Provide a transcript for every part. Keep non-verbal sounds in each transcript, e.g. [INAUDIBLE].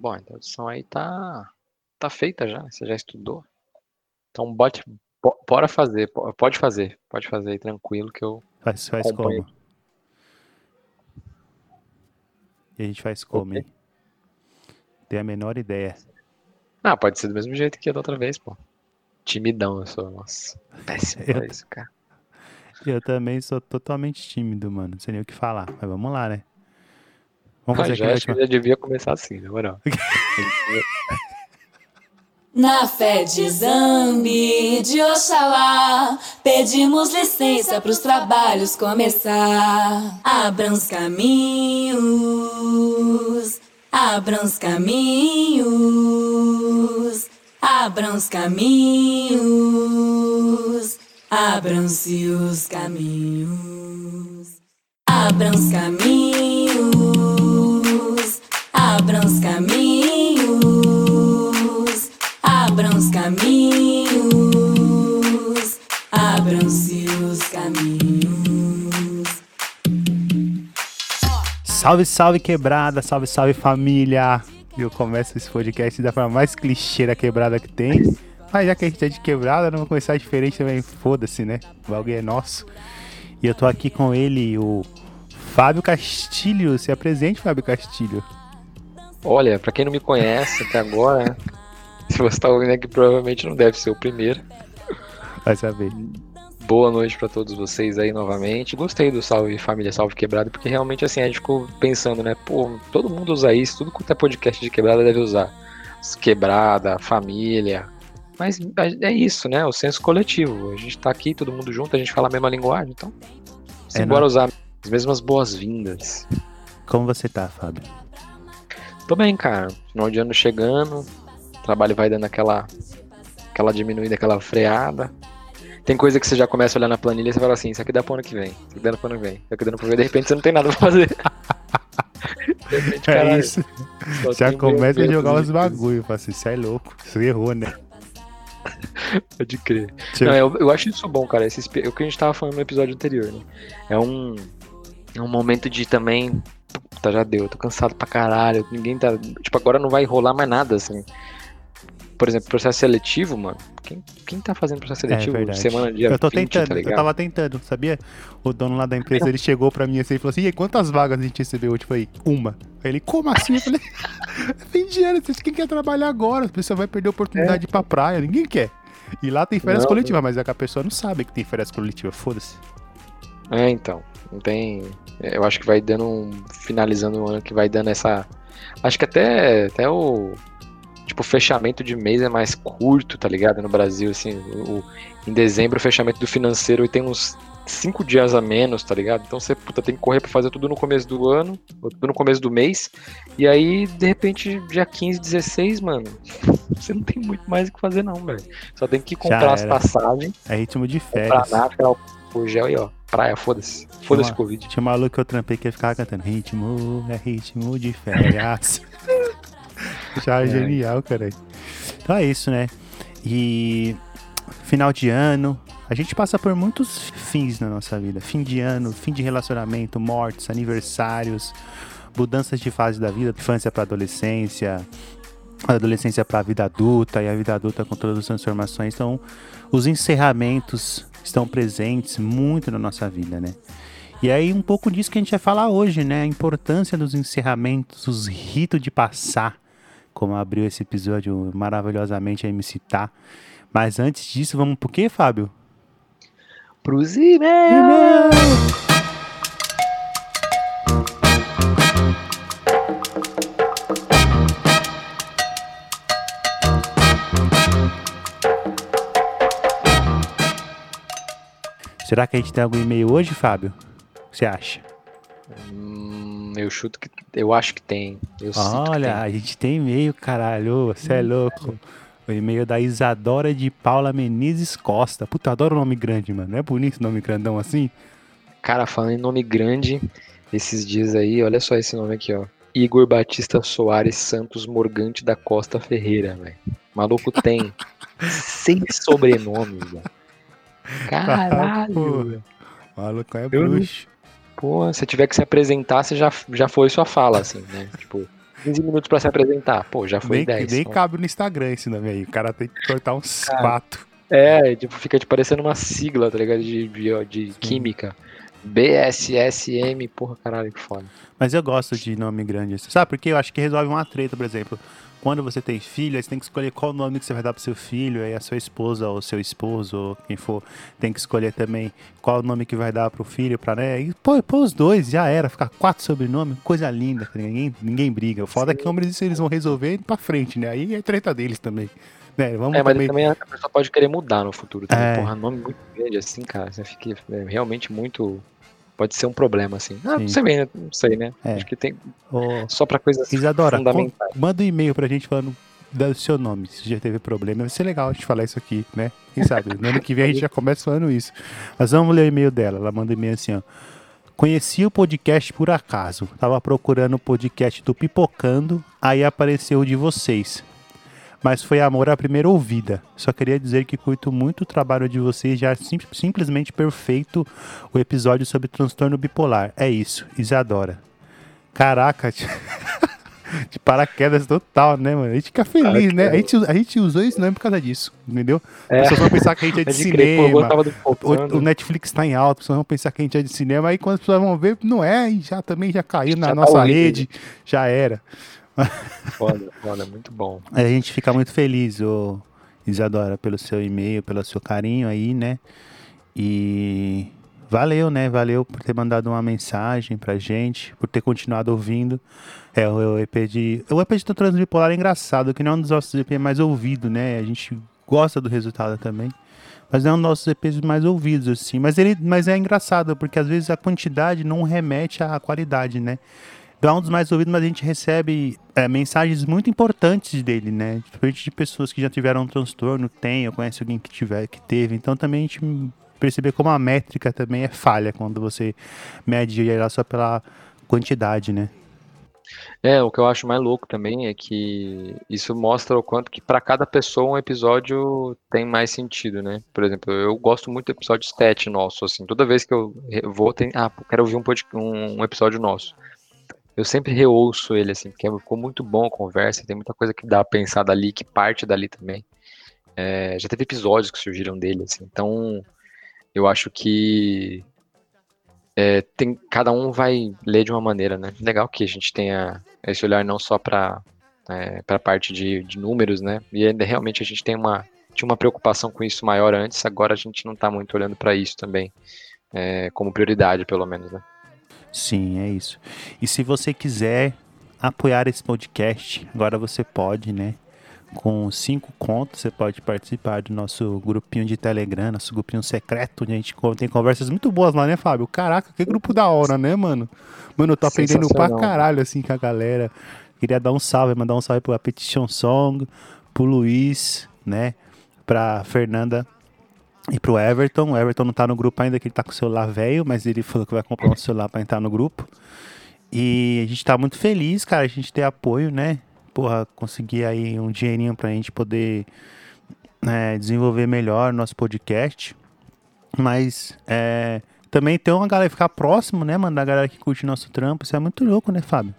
Bom, a introdução aí tá, tá feita já, você já estudou. Então, bote, bora fazer, pode fazer, pode fazer aí tranquilo que eu. Faz, faz acompanho. como? E a gente faz como, hein? Tem a menor ideia. Ah, pode ser do mesmo jeito que a da outra vez, pô. Timidão, eu sou. Nossa, péssimo pra isso, cara. [LAUGHS] Eu também sou totalmente tímido, mano. Não sei nem o que falar. Mas vamos lá, né? Vamos fazer já, acho que já devia começar assim, na moral. [LAUGHS] Na fé de Zambi, de Oxalá, pedimos licença para os trabalhos começar. Abram os caminhos, abram os caminhos, abram os caminhos, abram-se os caminhos, abram os caminhos, abram os caminhos, abram os caminhos, abram-se os caminhos. Salve, salve quebrada, salve, salve família. Eu começo esse podcast da forma mais clichê da quebrada que tem. Mas já que a gente é de quebrada, não vou começar diferente também. Foda-se, né? O é nosso. E eu tô aqui com ele, o Fábio Castilho. Se apresente, Fábio Castilho. Olha, para quem não me conhece até agora, [LAUGHS] se você tá ouvindo aqui, provavelmente não deve ser o primeiro. Vai saber. Boa noite para todos vocês aí novamente. Gostei do Salve Família Salve Quebrada, porque realmente assim a gente ficou pensando, né? Pô, todo mundo usa isso, tudo quanto é podcast de quebrada deve usar. Quebrada, família, mas é isso, né? O senso coletivo. A gente tá aqui, todo mundo junto, a gente fala a mesma linguagem, então. É, bora usar as mesmas boas-vindas. Como você tá, Fábio? Tô bem, cara. Final de ano chegando, o trabalho vai dando aquela, aquela diminuída, aquela freada. Tem coisa que você já começa a olhar na planilha e você fala assim, isso aqui dá pro ano que vem, isso aqui dá pro ano que vem, isso aqui dá pro ano que vem, de repente você não tem nada pra fazer. repente, [LAUGHS] é isso. Já começa a jogar os bagulho, fala assim, isso é louco, você errou, né? Pode crer. Não, eu, eu, acho isso bom, cara. Esse, o que a gente tava falando no episódio anterior, né? É um, é um momento de também. Puta, já deu, eu tô cansado pra caralho. Ninguém tá. Tipo, agora não vai rolar mais nada, assim. Por exemplo, processo seletivo, mano. Quem, quem tá fazendo processo é seletivo é semana dia Eu tô 20, tentando, tá eu tava tentando, sabia? O dono lá da empresa, ele chegou pra mim assim e falou assim: e aí, quantas vagas a gente recebeu hoje? Falei, uma. Aí ele, como assim? Eu falei, fim de ano, quem quer trabalhar agora? A pessoa vai perder a oportunidade é. de ir pra praia, ninguém quer. E lá tem férias não, coletivas, mas é que a pessoa não sabe que tem férias coletivas, foda-se. É, então. Não tem. Eu acho que vai dando um. Finalizando o ano que vai dando essa. Acho que até, até o. Tipo, o fechamento de mês é mais curto, tá ligado? No Brasil, assim. O, em dezembro, o fechamento do financeiro tem uns cinco dias a menos, tá ligado? Então você puta, tem que correr pra fazer tudo no começo do ano, tudo no começo do mês. E aí, de repente, dia 15, 16, mano, [LAUGHS] você não tem muito mais o que fazer, não, velho. Só tem que comprar as passagens. É ritmo de férias. Comprar o gel aí, ó. Praia, foda-se. Foda-se Covid. Tinha um maluco que eu trampei que ia ficar cantando ritmo, é ritmo de férias. [LAUGHS] Já é, é genial, cara. Então é isso, né? E final de ano, a gente passa por muitos fins na nossa vida. Fim de ano, fim de relacionamento, mortes, aniversários, mudanças de fase da vida, infância para adolescência, adolescência para a vida adulta e a vida adulta com todas as transformações. Então, os encerramentos estão presentes muito na nossa vida, né? E aí um pouco disso que a gente vai falar hoje, né? A importância dos encerramentos, os ritos de passar, como abriu esse episódio maravilhosamente a me citar. Mas antes disso, vamos por quê, Fábio? pros e-mails. Será que a gente tem algum e-mail hoje, Fábio? O que você acha? Hum, eu chuto que. Eu acho que tem. Eu Olha, tem. a gente tem e-mail, caralho. Você é louco. O e-mail da Isadora de Paula Menezes Costa. Puta, adoro nome grande, mano. Não é bonito esse nome grandão assim? Cara, falando em nome grande, esses dias aí, olha só esse nome aqui, ó. Igor Batista Soares Santos Morgante da Costa Ferreira, velho. Maluco tem [LAUGHS] seis sobrenomes, velho. Caralho. Maluco é bruxo. Pô, se tiver que se apresentar, você já, já foi sua fala, assim, né? [LAUGHS] Tipo, 15 minutos pra se apresentar. Pô, já foi Nem, 10. nem Então, cabe no Instagram esse nome aí. O cara tem que cortar uns [LAUGHS] Cara, quatro. É, tipo, fica te parecendo uma sigla, tá ligado? De, de, de química. BSSM, porra, caralho, que foda. Mas eu gosto de nome grande. assim. Sabe? Porque eu acho que resolve uma treta, por exemplo. Quando você tem filho, aí você tem que escolher qual nome que você vai dar pro seu filho. Aí a sua esposa ou seu esposo, ou quem for, tem que escolher também qual nome que vai dar pro filho, pra, né? E pô, pô os dois, já era. Ficar quatro sobrenomes, coisa linda. Ninguém, ninguém briga. O foda é que homens isso eles vão resolver indo pra frente, né? Aí é treta deles também. Né? Vamos É, mas também... também a pessoa pode querer mudar no futuro também. É. Porra, nome muito grande assim, cara. Você fica é, realmente muito. Pode ser um problema, assim. Ah, Sim. não sei bem, né? Não sei, né? É. Acho que tem só pra coisas Isadora, fundamentais. manda um e-mail pra gente falando do seu nome, se já teve problema. Vai ser legal a gente falar isso aqui, né? Quem sabe? No ano que vem a gente já começa falando isso. Mas vamos ler o e-mail dela. Ela manda um e-mail assim, ó. Conheci o podcast por acaso. Tava procurando o podcast do Pipocando, aí apareceu o de vocês. Mas foi amor à primeira ouvida. Só queria dizer que curto muito o trabalho de vocês, já sim- simplesmente perfeito o episódio sobre transtorno bipolar. É isso, Isadora. Caraca, [LAUGHS] de paraquedas total, né, mano? A gente fica feliz, né? A gente, a gente usou esse nome por causa disso, entendeu? É. As pessoas vão pensar que a gente é de cinema. O, o Netflix tá em alta, as pessoas vão pensar que a gente é de cinema, aí quando as pessoas vão ver, não é, e já também já caiu na Já tá nossa horrível. rede, já era. Foda, foda, muito bom. A gente fica muito feliz, ô Isadora, pelo seu e-mail, pelo seu carinho aí, né? E valeu, né? Valeu por ter mandado uma mensagem pra gente, por ter continuado ouvindo. É, o, EP de. O EP de Transtorno é engraçado, que não é um dos nossos EP mais ouvidos, né? A gente gosta do resultado também. Mas não é um dos nossos EPs mais ouvidos, assim. Mas, ele, mas é engraçado, porque às vezes a quantidade não remete à qualidade, né? É um dos mais ouvidos, mas a gente recebe é, mensagens muito importantes dele, né? De pessoas que já tiveram um transtorno, tem, ou conhece alguém que tiver, que teve. Então também a gente perceber como a métrica também é falha quando você mede ela só pela quantidade, né? É, o que eu acho mais louco também é que isso mostra o quanto que pra cada pessoa um episódio tem mais sentido, né? Por exemplo, eu gosto muito do episódio stat nosso, assim, toda vez que eu vou, tem, ah, quero ouvir um, um episódio nosso. Eu sempre reouço ele, assim, porque ficou muito bom a conversa, tem muita coisa que dá a pensar dali, que parte dali também. É, já teve episódios que surgiram dele, assim, então eu acho que é, tem, cada um vai ler de uma maneira, né? Legal que a gente tenha esse olhar não só para é, para a parte de, de números, né? E ainda realmente a gente tem uma tinha uma preocupação com isso maior antes, agora a gente não está muito olhando para isso também, é, como prioridade, pelo menos, né? Sim, é isso. E se você quiser apoiar esse podcast, agora você pode, né? Com cinco contos, você pode participar do nosso grupinho de Telegram, nosso grupinho secreto, onde a gente tem conversas muito boas lá, né, Fábio? Caraca, que grupo da hora, né, mano? Mano, eu tô aprendendo pra caralho, assim, com a galera. Queria dar um salve, mandar um salve pro Petition Song, pro Luiz, né? Pra Fernanda e pro Everton. O Everton não tá no grupo ainda, que ele tá com o celular velho, mas ele falou que vai comprar um celular pra entrar no grupo. E a gente tá muito feliz, cara, a gente ter apoio, né? Porra, conseguir aí um dinheirinho pra gente poder né, desenvolver melhor nosso podcast. Mas é, também tem uma galera ficar próximo, né, mano, da galera que curte nosso trampo. Isso é muito louco, né, Fábio?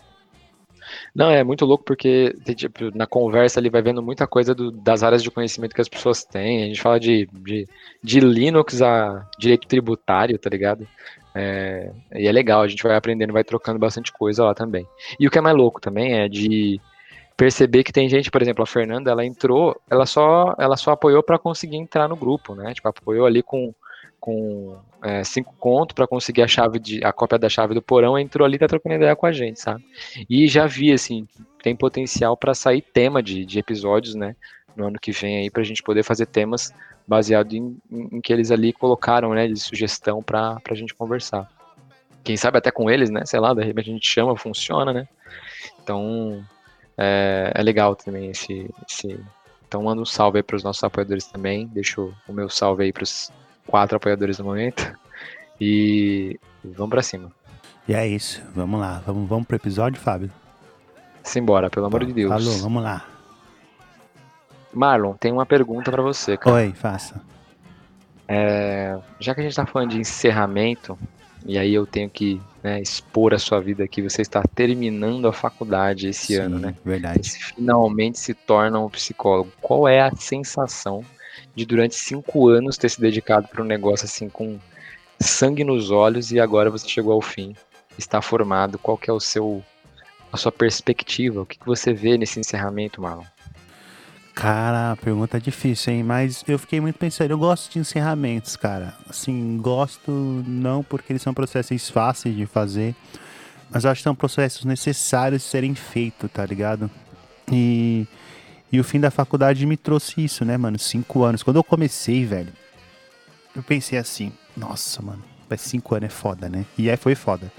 Não, é muito louco porque tipo, na conversa ele vai vendo muita coisa do- das áreas de conhecimento que as pessoas têm. A gente fala de, de, de Linux a direito tributário, tá ligado? É, e é legal, a gente vai aprendendo, vai trocando bastante coisa lá também. E o que é mais louco também é de perceber que tem gente, por exemplo, a Fernanda, ela entrou, ela só, ela só apoiou para conseguir entrar no grupo, né? Tipo, apoiou ali com, com é, cinco contos para conseguir a chave de, a cópia da chave do porão, entrou ali, tá trocando ideia com a gente, sabe? E já vi, assim, tem potencial para sair tema de, de episódios, né? No ano que vem aí, pra gente poder fazer temas baseado em, em, em que eles ali colocaram, né? De sugestão pra, pra gente conversar. Quem sabe até com eles, né? Sei lá, de repente a gente chama, funciona, né? Então, é, é legal também esse, esse. Então, manda um salve aí pros nossos apoiadores também. Deixo o meu salve aí quatro apoiadores do momento. E vamos pra cima. E é isso. Vamos lá. Vamos, vamos pro episódio, Fábio? Simbora, pelo amor de Deus. Falou, vamos lá. Marlon, tem uma pergunta pra você, cara. Oi, faça. É, já que a gente tá falando de encerramento, e aí eu tenho que né, expor a sua vida aqui. Você está terminando a faculdade esse Sim, ano, né? Verdade. Você finalmente se torna um psicólogo. Qual é a sensação de durante cinco anos ter se dedicado para um negócio assim com sangue nos olhos e agora você chegou ao fim, está formado? Qual que é o seu a sua perspectiva? O que, que você vê nesse encerramento, Marlon? Cara, a pergunta é difícil, hein? Mas eu fiquei muito pensando. Eu gosto de encerramentos, cara. Assim, gosto não porque eles são processos fáceis de fazer, mas eu acho que são processos necessários de serem feitos, tá ligado? E, e o fim da faculdade me trouxe isso, né, mano? Cinco anos. Quando eu comecei, velho, eu pensei assim: nossa, mano, vai cinco anos é foda, né? E aí foi foda.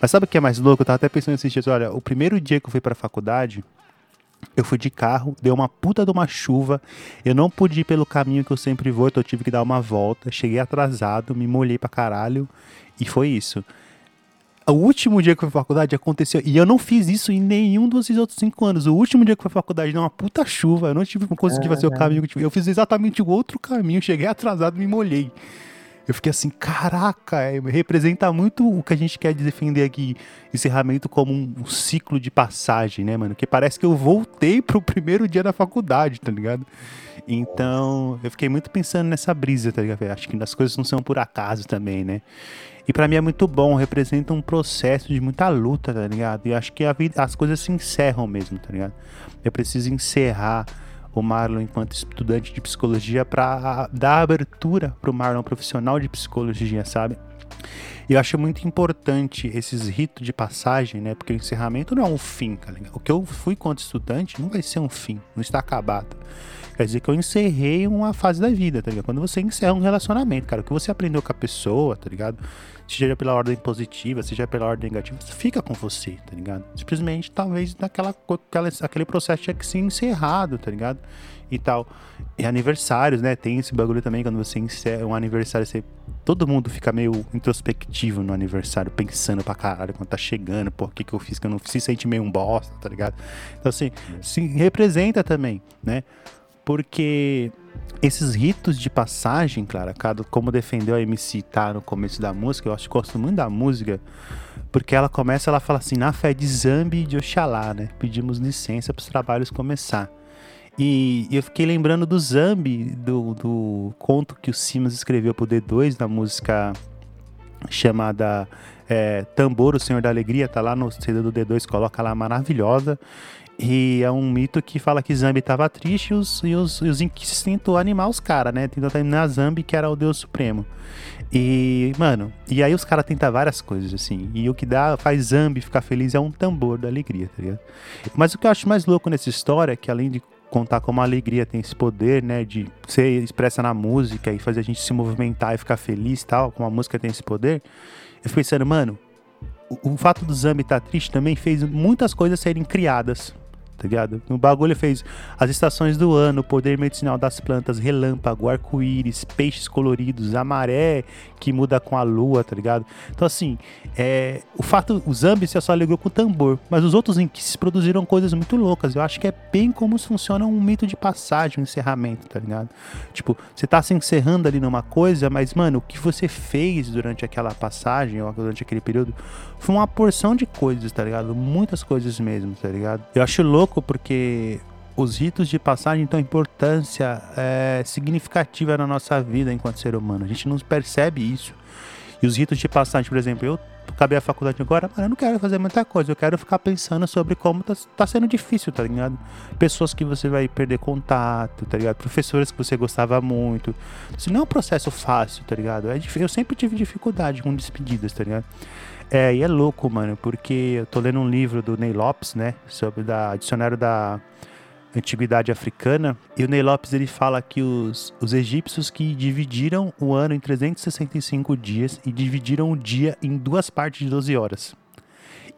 Mas sabe o que é mais louco? Eu tava até pensando esses dias: olha, o primeiro dia que eu fui pra faculdade eu fui de carro, deu uma puta de uma chuva. Eu não pude ir pelo caminho que eu sempre vou, então eu tive que dar uma volta. Cheguei atrasado, me molhei pra caralho. E foi isso. O último dia que eu fui pra faculdade aconteceu. E eu não fiz isso em nenhum dos outros cinco anos. O último dia que eu fui pra faculdade deu uma puta chuva. Eu não tive consegui fazer o caminho que eu tive. Eu fiz exatamente o outro caminho. Cheguei atrasado e me molhei. Eu fiquei assim, caraca, é, representa muito o que a gente quer defender aqui, encerramento como um, um, ciclo de passagem, né, mano? Que parece que eu voltei pro primeiro dia da faculdade, tá ligado? Então, eu fiquei muito pensando nessa brisa, tá ligado? Acho que as coisas não são por acaso também, né? E para mim é muito bom, representa um processo de muita luta, tá ligado? E acho que a vida, as coisas se encerram mesmo, tá ligado? Eu preciso encerrar o Marlon enquanto estudante de psicologia para dar abertura para o Marlon profissional de psicologia, sabe? E eu acho muito importante esses ritos de passagem, né? Porque o encerramento não é um fim, tá ligado? O que eu fui quanto estudante não vai ser um fim, não está acabado. Quer dizer que eu encerrei uma fase da vida, tá ligado? Quando você encerra um relacionamento, cara, o que você aprendeu com a pessoa, tá ligado? Seja pela ordem positiva, seja pela ordem negativa, fica com você, tá ligado? Simplesmente, talvez, naquela, aquela, aquele processo tinha que ser encerrado, tá ligado? E tal. E aniversários, né? Tem esse bagulho também, quando você encerra um aniversário, você, todo mundo fica meio introspectivo no aniversário, pensando pra caralho quando tá chegando, o que que eu fiz que eu não se sente meio um bosta, tá ligado? Então, assim, se representa também, né? Porque esses ritos de passagem, claro, como defendeu a MC Tá no começo da música, eu acho que gosto muito da música, porque ela começa, ela fala assim, na fé de Zambi e de Oxalá, né? Pedimos licença para os trabalhos começar. E eu fiquei lembrando do Zambi, do, do conto que o Simas escreveu pro D2, na música chamada é, Tambor, o Senhor da Alegria, tá lá no CD do D2, coloca lá maravilhosa. E é um mito que fala que Zambi estava triste e os, e os, e os Inquisitos tentou animar os caras, né? Tentou terminar Zambi, que era o Deus Supremo. E, mano, e aí os caras tentam várias coisas, assim. E o que dá, faz Zambi ficar feliz é um tambor da alegria, tá ligado? Mas o que eu acho mais louco nessa história é que além de contar como a alegria tem esse poder, né, de ser expressa na música e fazer a gente se movimentar e ficar feliz tal, como a música tem esse poder, eu fiquei pensando, mano, o, o fato do Zambi estar tá triste também fez muitas coisas serem criadas tá ligado? O bagulho fez as estações do ano, o poder medicinal das plantas, relâmpago, arco-íris, peixes coloridos, a maré que muda com a lua, tá ligado? Então, assim, é, o fato, o Zambi se só alegrou com o tambor, mas os outros se produziram coisas muito loucas. Eu acho que é bem como funciona um mito de passagem, um encerramento, tá ligado? Tipo, você tá se encerrando ali numa coisa, mas, mano, o que você fez durante aquela passagem, ou durante aquele período, foi uma porção de coisas, tá ligado? Muitas coisas mesmo, tá ligado? Eu acho louco porque os ritos de passagem têm importância é, significativa na nossa vida enquanto ser humano. A gente não percebe isso. E os ritos de passagem, por exemplo, eu acabei a faculdade agora, mas eu não quero fazer muita coisa. Eu quero ficar pensando sobre como tá, tá, sendo difícil, tá ligado? Pessoas que você vai perder contato, tá ligado? Professores que você gostava muito. Isso não é um processo fácil, tá ligado? É, eu sempre tive dificuldade com despedidas, tá ligado? É, e é louco, mano, porque eu tô lendo um livro do Ney Lopes, né? Sobre da dicionário da antiguidade africana. E o Ney Lopes ele fala que os, os egípcios que dividiram o ano em 365 dias e dividiram o dia em duas partes de 12 horas.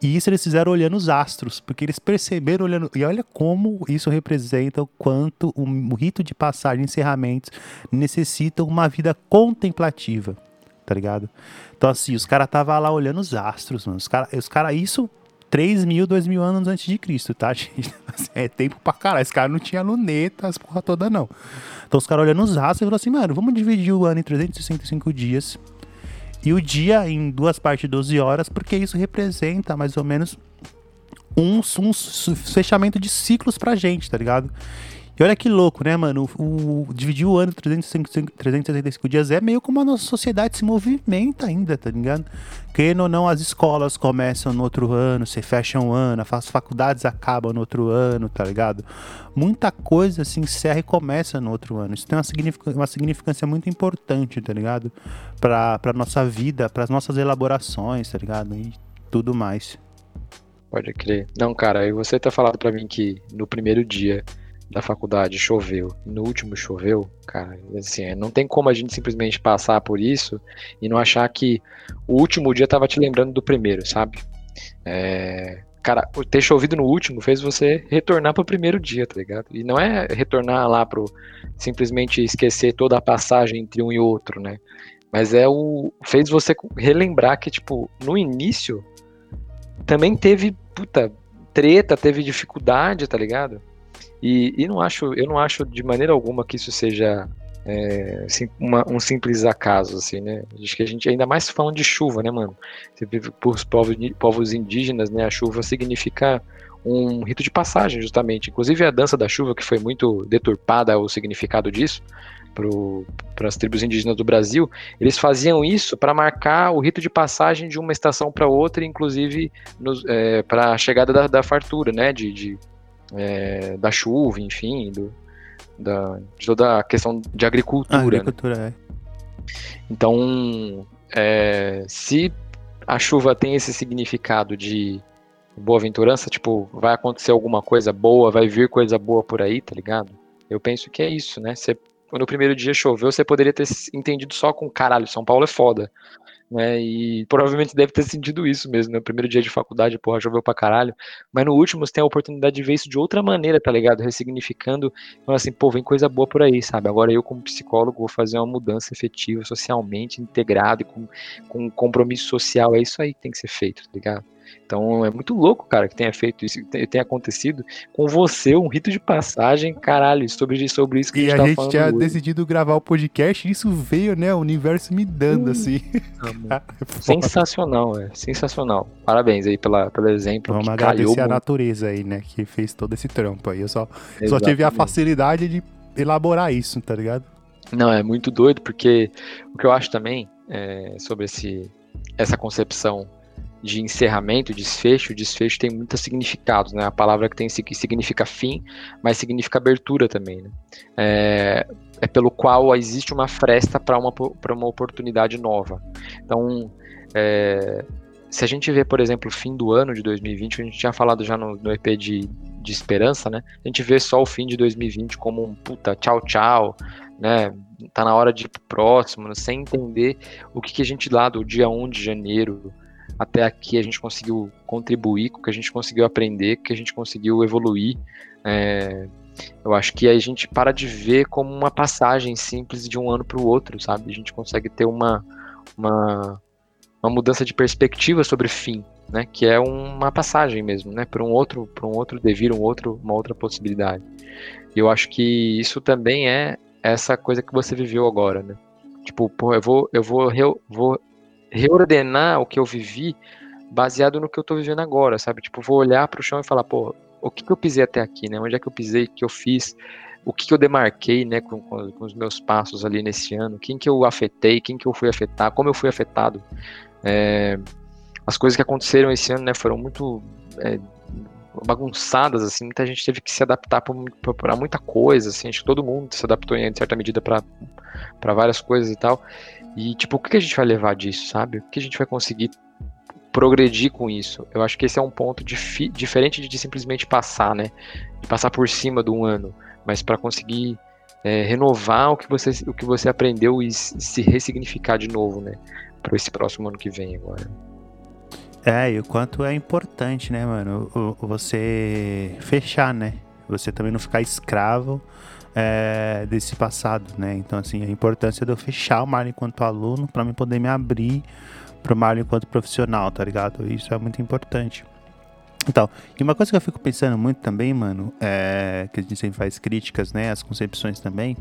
E isso eles fizeram olhando os astros, porque eles perceberam olhando. E olha como isso representa o quanto o, o rito de passagem, encerramentos, necessita uma vida contemplativa, tá ligado? Então, assim, os caras estavam lá olhando os astros, mano. Os caras, os cara, isso 3 mil, 2 mil anos antes de Cristo, tá, [LAUGHS] gente? É tempo pra caralho. Esse cara não tinha luneta, as porra toda, não. Então os caras olhando os astros e falaram assim, mano, vamos dividir o ano em 365 dias E o dia em duas partes de 12 horas, porque isso representa mais ou menos um, um fechamento de ciclos pra gente, tá ligado? E olha que louco, né, mano? O, o, dividir o ano 365, 365 dias é meio como a nossa sociedade se movimenta ainda, tá ligado? Querendo ou não, as escolas começam no outro ano, se fecham um ano, as faculdades acabam no outro ano, tá ligado? Muita coisa se encerra e começa no outro ano. Isso tem uma, signific uma significância muito importante, tá ligado? Pra, pra nossa vida, pras nossas elaborações, tá ligado? E tudo mais. Pode crer. Não, cara, e você tá falando para mim que no primeiro dia da faculdade choveu, no último choveu, cara, assim, não tem como a gente simplesmente passar por isso e não achar que o último dia tava te lembrando do primeiro, sabe? É, cara, ter chovido no último fez você retornar pro primeiro dia, tá ligado? E não é retornar lá pro simplesmente esquecer toda a passagem entre um e outro, né? Mas é o fez você relembrar que tipo, no início também teve puta treta, teve dificuldade, tá ligado? E, e não acho, eu não acho de maneira alguma que isso seja é, uma, um simples acaso, assim, né? Acho que a gente, ainda mais falando de chuva, né, mano? Vive por povos, povos indígenas, né? A chuva significa um rito de passagem, justamente. Inclusive a dança da chuva, que foi muito deturpada o significado disso para as tribos indígenas do Brasil, eles faziam isso para marcar o rito de passagem de uma estação para outra, inclusive é, para a chegada da, da fartura, né? De, de é, da chuva, enfim, do, da, de toda a questão de agricultura. Ah, agricultura, né? é. Então, é, se a chuva tem esse significado de boa-aventurança, tipo, vai acontecer alguma coisa boa, vai vir coisa boa por aí, tá ligado? Eu penso que é isso, né? Você, quando o primeiro dia choveu, você poderia ter entendido só com caralho, São Paulo é foda né? E provavelmente deve ter sentido isso mesmo, né? Primeiro dia de faculdade, porra, choveu pra caralho. Mas no último você tem a oportunidade de ver isso de outra maneira, tá ligado? Ressignificando, falando assim, pô, vem coisa boa por aí, sabe? Agora eu, como psicólogo, vou fazer uma mudança efetiva, socialmente, integrado, com, com compromisso social. É isso aí que tem que ser feito, tá ligado? Então é muito louco, cara, que tenha feito isso, que tenha acontecido com você, um rito de passagem, caralho, sobre, sobre isso que e a gente, a gente tinha hoje. decidido gravar o podcast e isso veio, né? O universo me dando, hum, assim. [LAUGHS] é sensacional, é sensacional. Parabéns aí pela, pelo exemplo. Vamos agradecer a natureza aí, né? Que fez todo esse trampo aí. Eu só, só tive a facilidade de elaborar isso, tá ligado? Não, é muito doido, porque o que eu acho também é, sobre esse, essa concepção de encerramento, desfecho, desfecho tem muitos significados, né? A palavra que tem que significa fim, mas significa abertura também, né? É, é pelo qual existe uma fresta para uma, uma oportunidade nova. Então, é, se a gente vê, por exemplo, o fim do ano de 2020, a gente tinha falado já no, no EP de, de esperança, né? A gente vê só o fim de 2020 como um puta tchau tchau, né? Tá na hora de ir pro próximo, né? sem entender o que, que a gente lá do dia 1 de janeiro até aqui a gente conseguiu contribuir, com o que a gente conseguiu aprender, que a gente conseguiu evoluir. É, eu acho que a gente para de ver como uma passagem simples de um ano para o outro, sabe? A gente consegue ter uma, uma, uma mudança de perspectiva sobre o fim, né? Que é uma passagem mesmo, né? Para um outro, para um outro devir, um outro, uma outra possibilidade. E eu acho que isso também é essa coisa que você viveu agora, né? Tipo, pô, eu vou, eu vou, eu vou reordenar o que eu vivi baseado no que eu tô vivendo agora, sabe? Tipo, vou olhar pro chão e falar, pô, o que, que eu pisei até aqui, né? Onde é que eu pisei, o que eu fiz, o que, que eu demarquei, né, com, com, os meus passos ali nesse ano, quem que eu afetei, quem que eu fui afetar, como eu fui afetado. É, as coisas que aconteceram esse ano, né, foram muito é, bagunçadas, assim, muita gente teve que se adaptar para muita coisa, assim, acho que todo mundo se adaptou em certa medida para várias coisas e tal. E, tipo, o que a gente vai levar disso, sabe? O que a gente vai conseguir progredir com isso? Eu acho que esse é um ponto diferente de simplesmente passar, né? De passar por cima do um ano, mas para conseguir é, renovar o que, você, o que você aprendeu e se ressignificar de novo, né? Para esse próximo ano que vem agora. É, e o quanto é importante, né, mano? O, o, você fechar, né? Você também não ficar escravo é, desse passado, né? Então, assim, a importância de eu fechar o Marlon enquanto aluno para mim poder me abrir pro Marlon enquanto profissional, tá ligado? Isso é muito importante. Então, e uma coisa que eu fico pensando muito também, mano, é que a gente sempre faz críticas, né? As concepções também,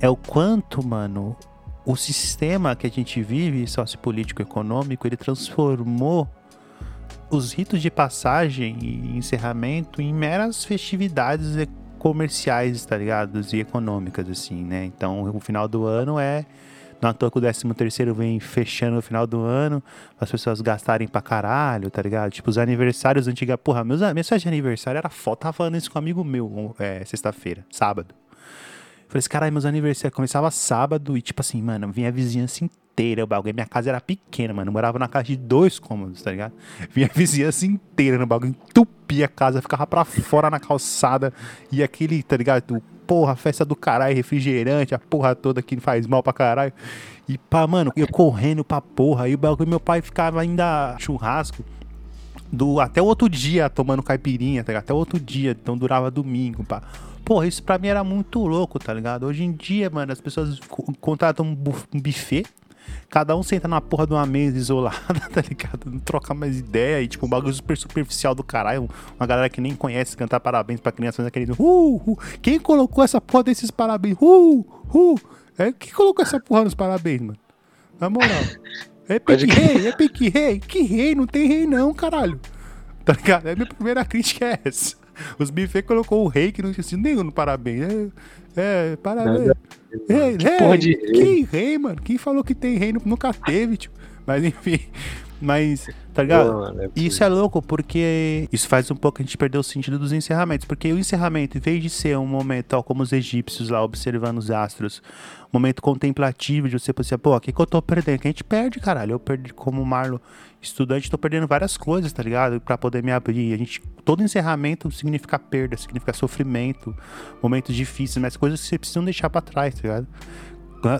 é o quanto, mano, o sistema que a gente vive, sociopolítico econômico, ele transformou os ritos de passagem e encerramento em meras festividades comerciais, tá ligado? E econômicas, assim, né? Então, o final do ano é. Não à toa que o 13 terceiro vem fechando no final do ano, as pessoas gastarem pra caralho, tá ligado? Tipo, os aniversários antigos. Porra, meus, minha de aniversário era foda. Tava falando isso com um amigo meu, é, sexta-feira, sábado. Falei assim, caralho, meus aniversários começava sábado e, tipo assim, mano, vinha a vizinhança inteira, o bagulho. Minha casa era pequena, mano. Eu morava na casa de dois cômodos, tá ligado? [LAUGHS] Vinha a vizinhança inteira no bagulho, entupia a casa, ficava pra fora na calçada. E aquele, tá ligado? Porra, festa do caralho, refrigerante, a porra toda que faz mal pra caralho. E pá, mano, eu correndo pra porra. E o bagulho, meu pai ficava ainda churrasco. Do, até o outro dia tomando caipirinha, tá ligado? Até o outro dia, então durava domingo, pá. Porra, isso pra mim era muito louco, tá ligado? Hoje em dia, mano, as pessoas contratam um buffet, cada um senta na porra de uma mesa isolada, [LAUGHS] tá ligado? Não troca mais ideia e, tipo, um bagulho super superficial do caralho. Uma galera que nem conhece cantar parabéns pra criança, mas aquele. Uh, uh, quem colocou essa porra desses parabéns? Uh, uh. É, quem colocou essa porra nos parabéns, mano? Na moral. [LAUGHS] É pique rei, é pique rei. Que rei? Não tem rei, não, caralho. Tá ligado? É a minha primeira crítica é essa. [LAUGHS] Os buffet colocou o rei que não tinha sido nenhum no parabéns. É, é parabéns. Rei, que rei, de rei. Que rei, mano? Quem falou que tem rei? Nunca teve, tipo. Mas enfim. Mas, tá ligado? Pô, mano, é isso é louco porque isso faz um pouco a gente perder o sentido dos encerramentos. Porque o encerramento, em vez de ser um momento, tal como os egípcios lá observando os astros, um momento contemplativo de você pensar, pô, o que, que eu tô perdendo? Que a gente perde, caralho. Eu perdi, como o Marlo, estudante, tô perdendo várias coisas, tá ligado? Pra poder me abrir. A gente, todo encerramento significa perda, significa sofrimento, momentos difíceis, mas coisas que você precisa deixar pra trás, tá ligado?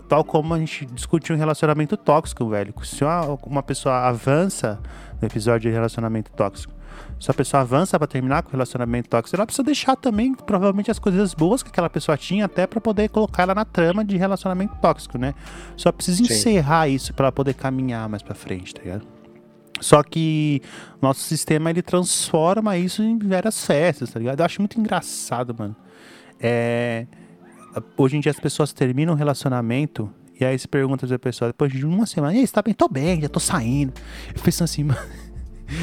Tal como a gente discutiu um relacionamento tóxico, velho. Se uma, uma pessoa avança no episódio de relacionamento tóxico, se a pessoa avança para terminar com o relacionamento tóxico, ela precisa deixar também, provavelmente, as coisas boas que aquela pessoa tinha, até para poder colocar ela na trama de relacionamento tóxico, né? Só precisa Sim. encerrar isso para ela poder caminhar mais para frente, tá ligado? Só que nosso sistema ele transforma isso em várias festas, tá ligado? Eu acho muito engraçado, mano. É hoje em dia as pessoas terminam um relacionamento e aí se pergunta a pessoa, depois de uma semana, e aí, você tá bem? Tô bem, já tô saindo. Eu penso assim, [LAUGHS] mano.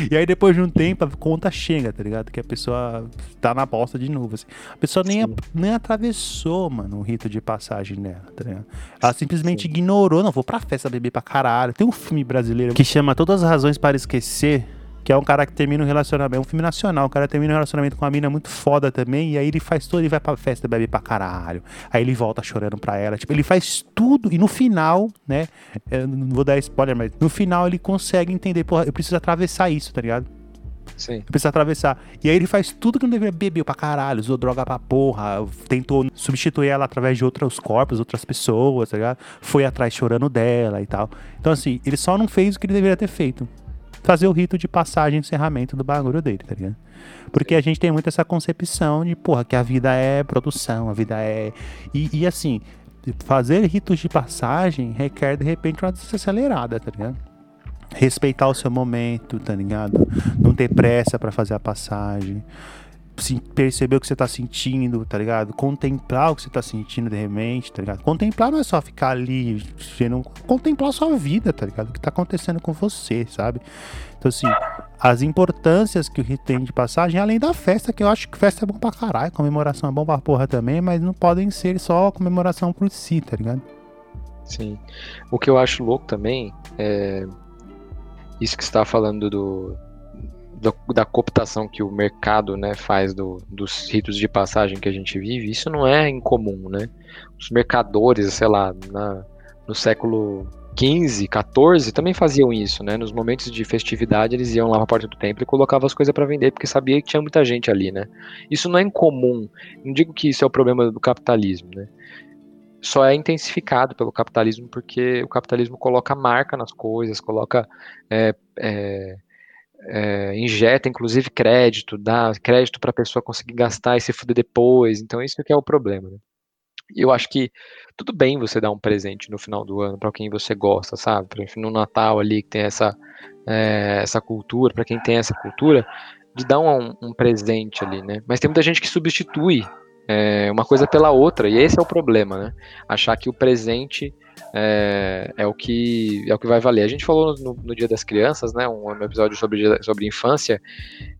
E aí depois de um tempo a conta chega, tá ligado? Que a pessoa tá na bosta de novo. Assim. A pessoa nem, a, nem atravessou, mano, o rito de passagem dela, tá ligado? Ela simplesmente Sim. ignorou, não, vou pra festa beber pra caralho. Tem um filme brasileiro que chama Todas as Razões para Esquecer que é um cara que termina um relacionamento, é um filme nacional, o cara termina um relacionamento com uma mina muito foda também, e aí ele faz tudo, ele vai pra festa, bebe pra caralho, aí ele volta chorando pra ela, tipo, ele faz tudo, e no final, né, não vou dar spoiler, mas no final ele consegue entender, porra, eu preciso atravessar isso, tá ligado? Sim. Eu preciso atravessar. E aí ele faz tudo que não deveria, bebeu pra caralho, usou droga pra porra, tentou substituir ela através de outros corpos, outras pessoas, tá ligado? Foi atrás chorando dela e tal. Então, assim, ele só não fez o que ele deveria ter feito fazer o rito de passagem e encerramento do bagulho dele, tá ligado? Porque a gente tem muito essa concepção de, porra, que a vida é produção, a vida é. E, e assim, fazer ritos de passagem requer, de repente, uma desacelerada, tá ligado? Respeitar o seu momento, tá ligado? Não ter pressa para fazer a passagem perceber o que você tá sentindo, tá ligado? Contemplar o que você tá sentindo de repente, tá ligado? Contemplar não é só ficar ali, sendo, contemplar a sua vida, tá ligado? O que tá acontecendo com você, sabe? Então, assim, as importâncias que o rito tem de passagem, além da festa, que eu acho que festa é bom pra caralho, comemoração é bom pra porra também, mas não podem ser só comemoração por si, tá ligado? Sim. O que eu acho louco também é isso que você tá falando do, da, da cooptação que o mercado né, faz do, dos ritos de passagem que a gente vive, isso não é incomum, né? Os mercadores, sei lá, na, no século 15, 14 também faziam isso, né? Nos momentos de festividade eles iam lá para a porta do templo e colocavam as coisas para vender porque sabia que tinha muita gente ali, né? Isso não é incomum. Não digo que isso é o problema do capitalismo, né? Só é intensificado pelo capitalismo porque o capitalismo coloca marca nas coisas, coloca é, é, é, injeta inclusive crédito, dá crédito para a pessoa conseguir gastar e se fuder depois. Então, isso que é o problema. Né? Eu acho que tudo bem você dar um presente no final do ano para quem você gosta, sabe? Pra, no Natal ali que tem essa, é, essa cultura, para quem tem essa cultura, de dar um, um, presente ali, né? Mas tem muita gente que substitui é, uma coisa pela outra, e esse é o problema, né? Achar que o presente é, é, o que é o que vai valer. A gente falou no, no Dia das Crianças, né, um, um episódio sobre, sobre infância,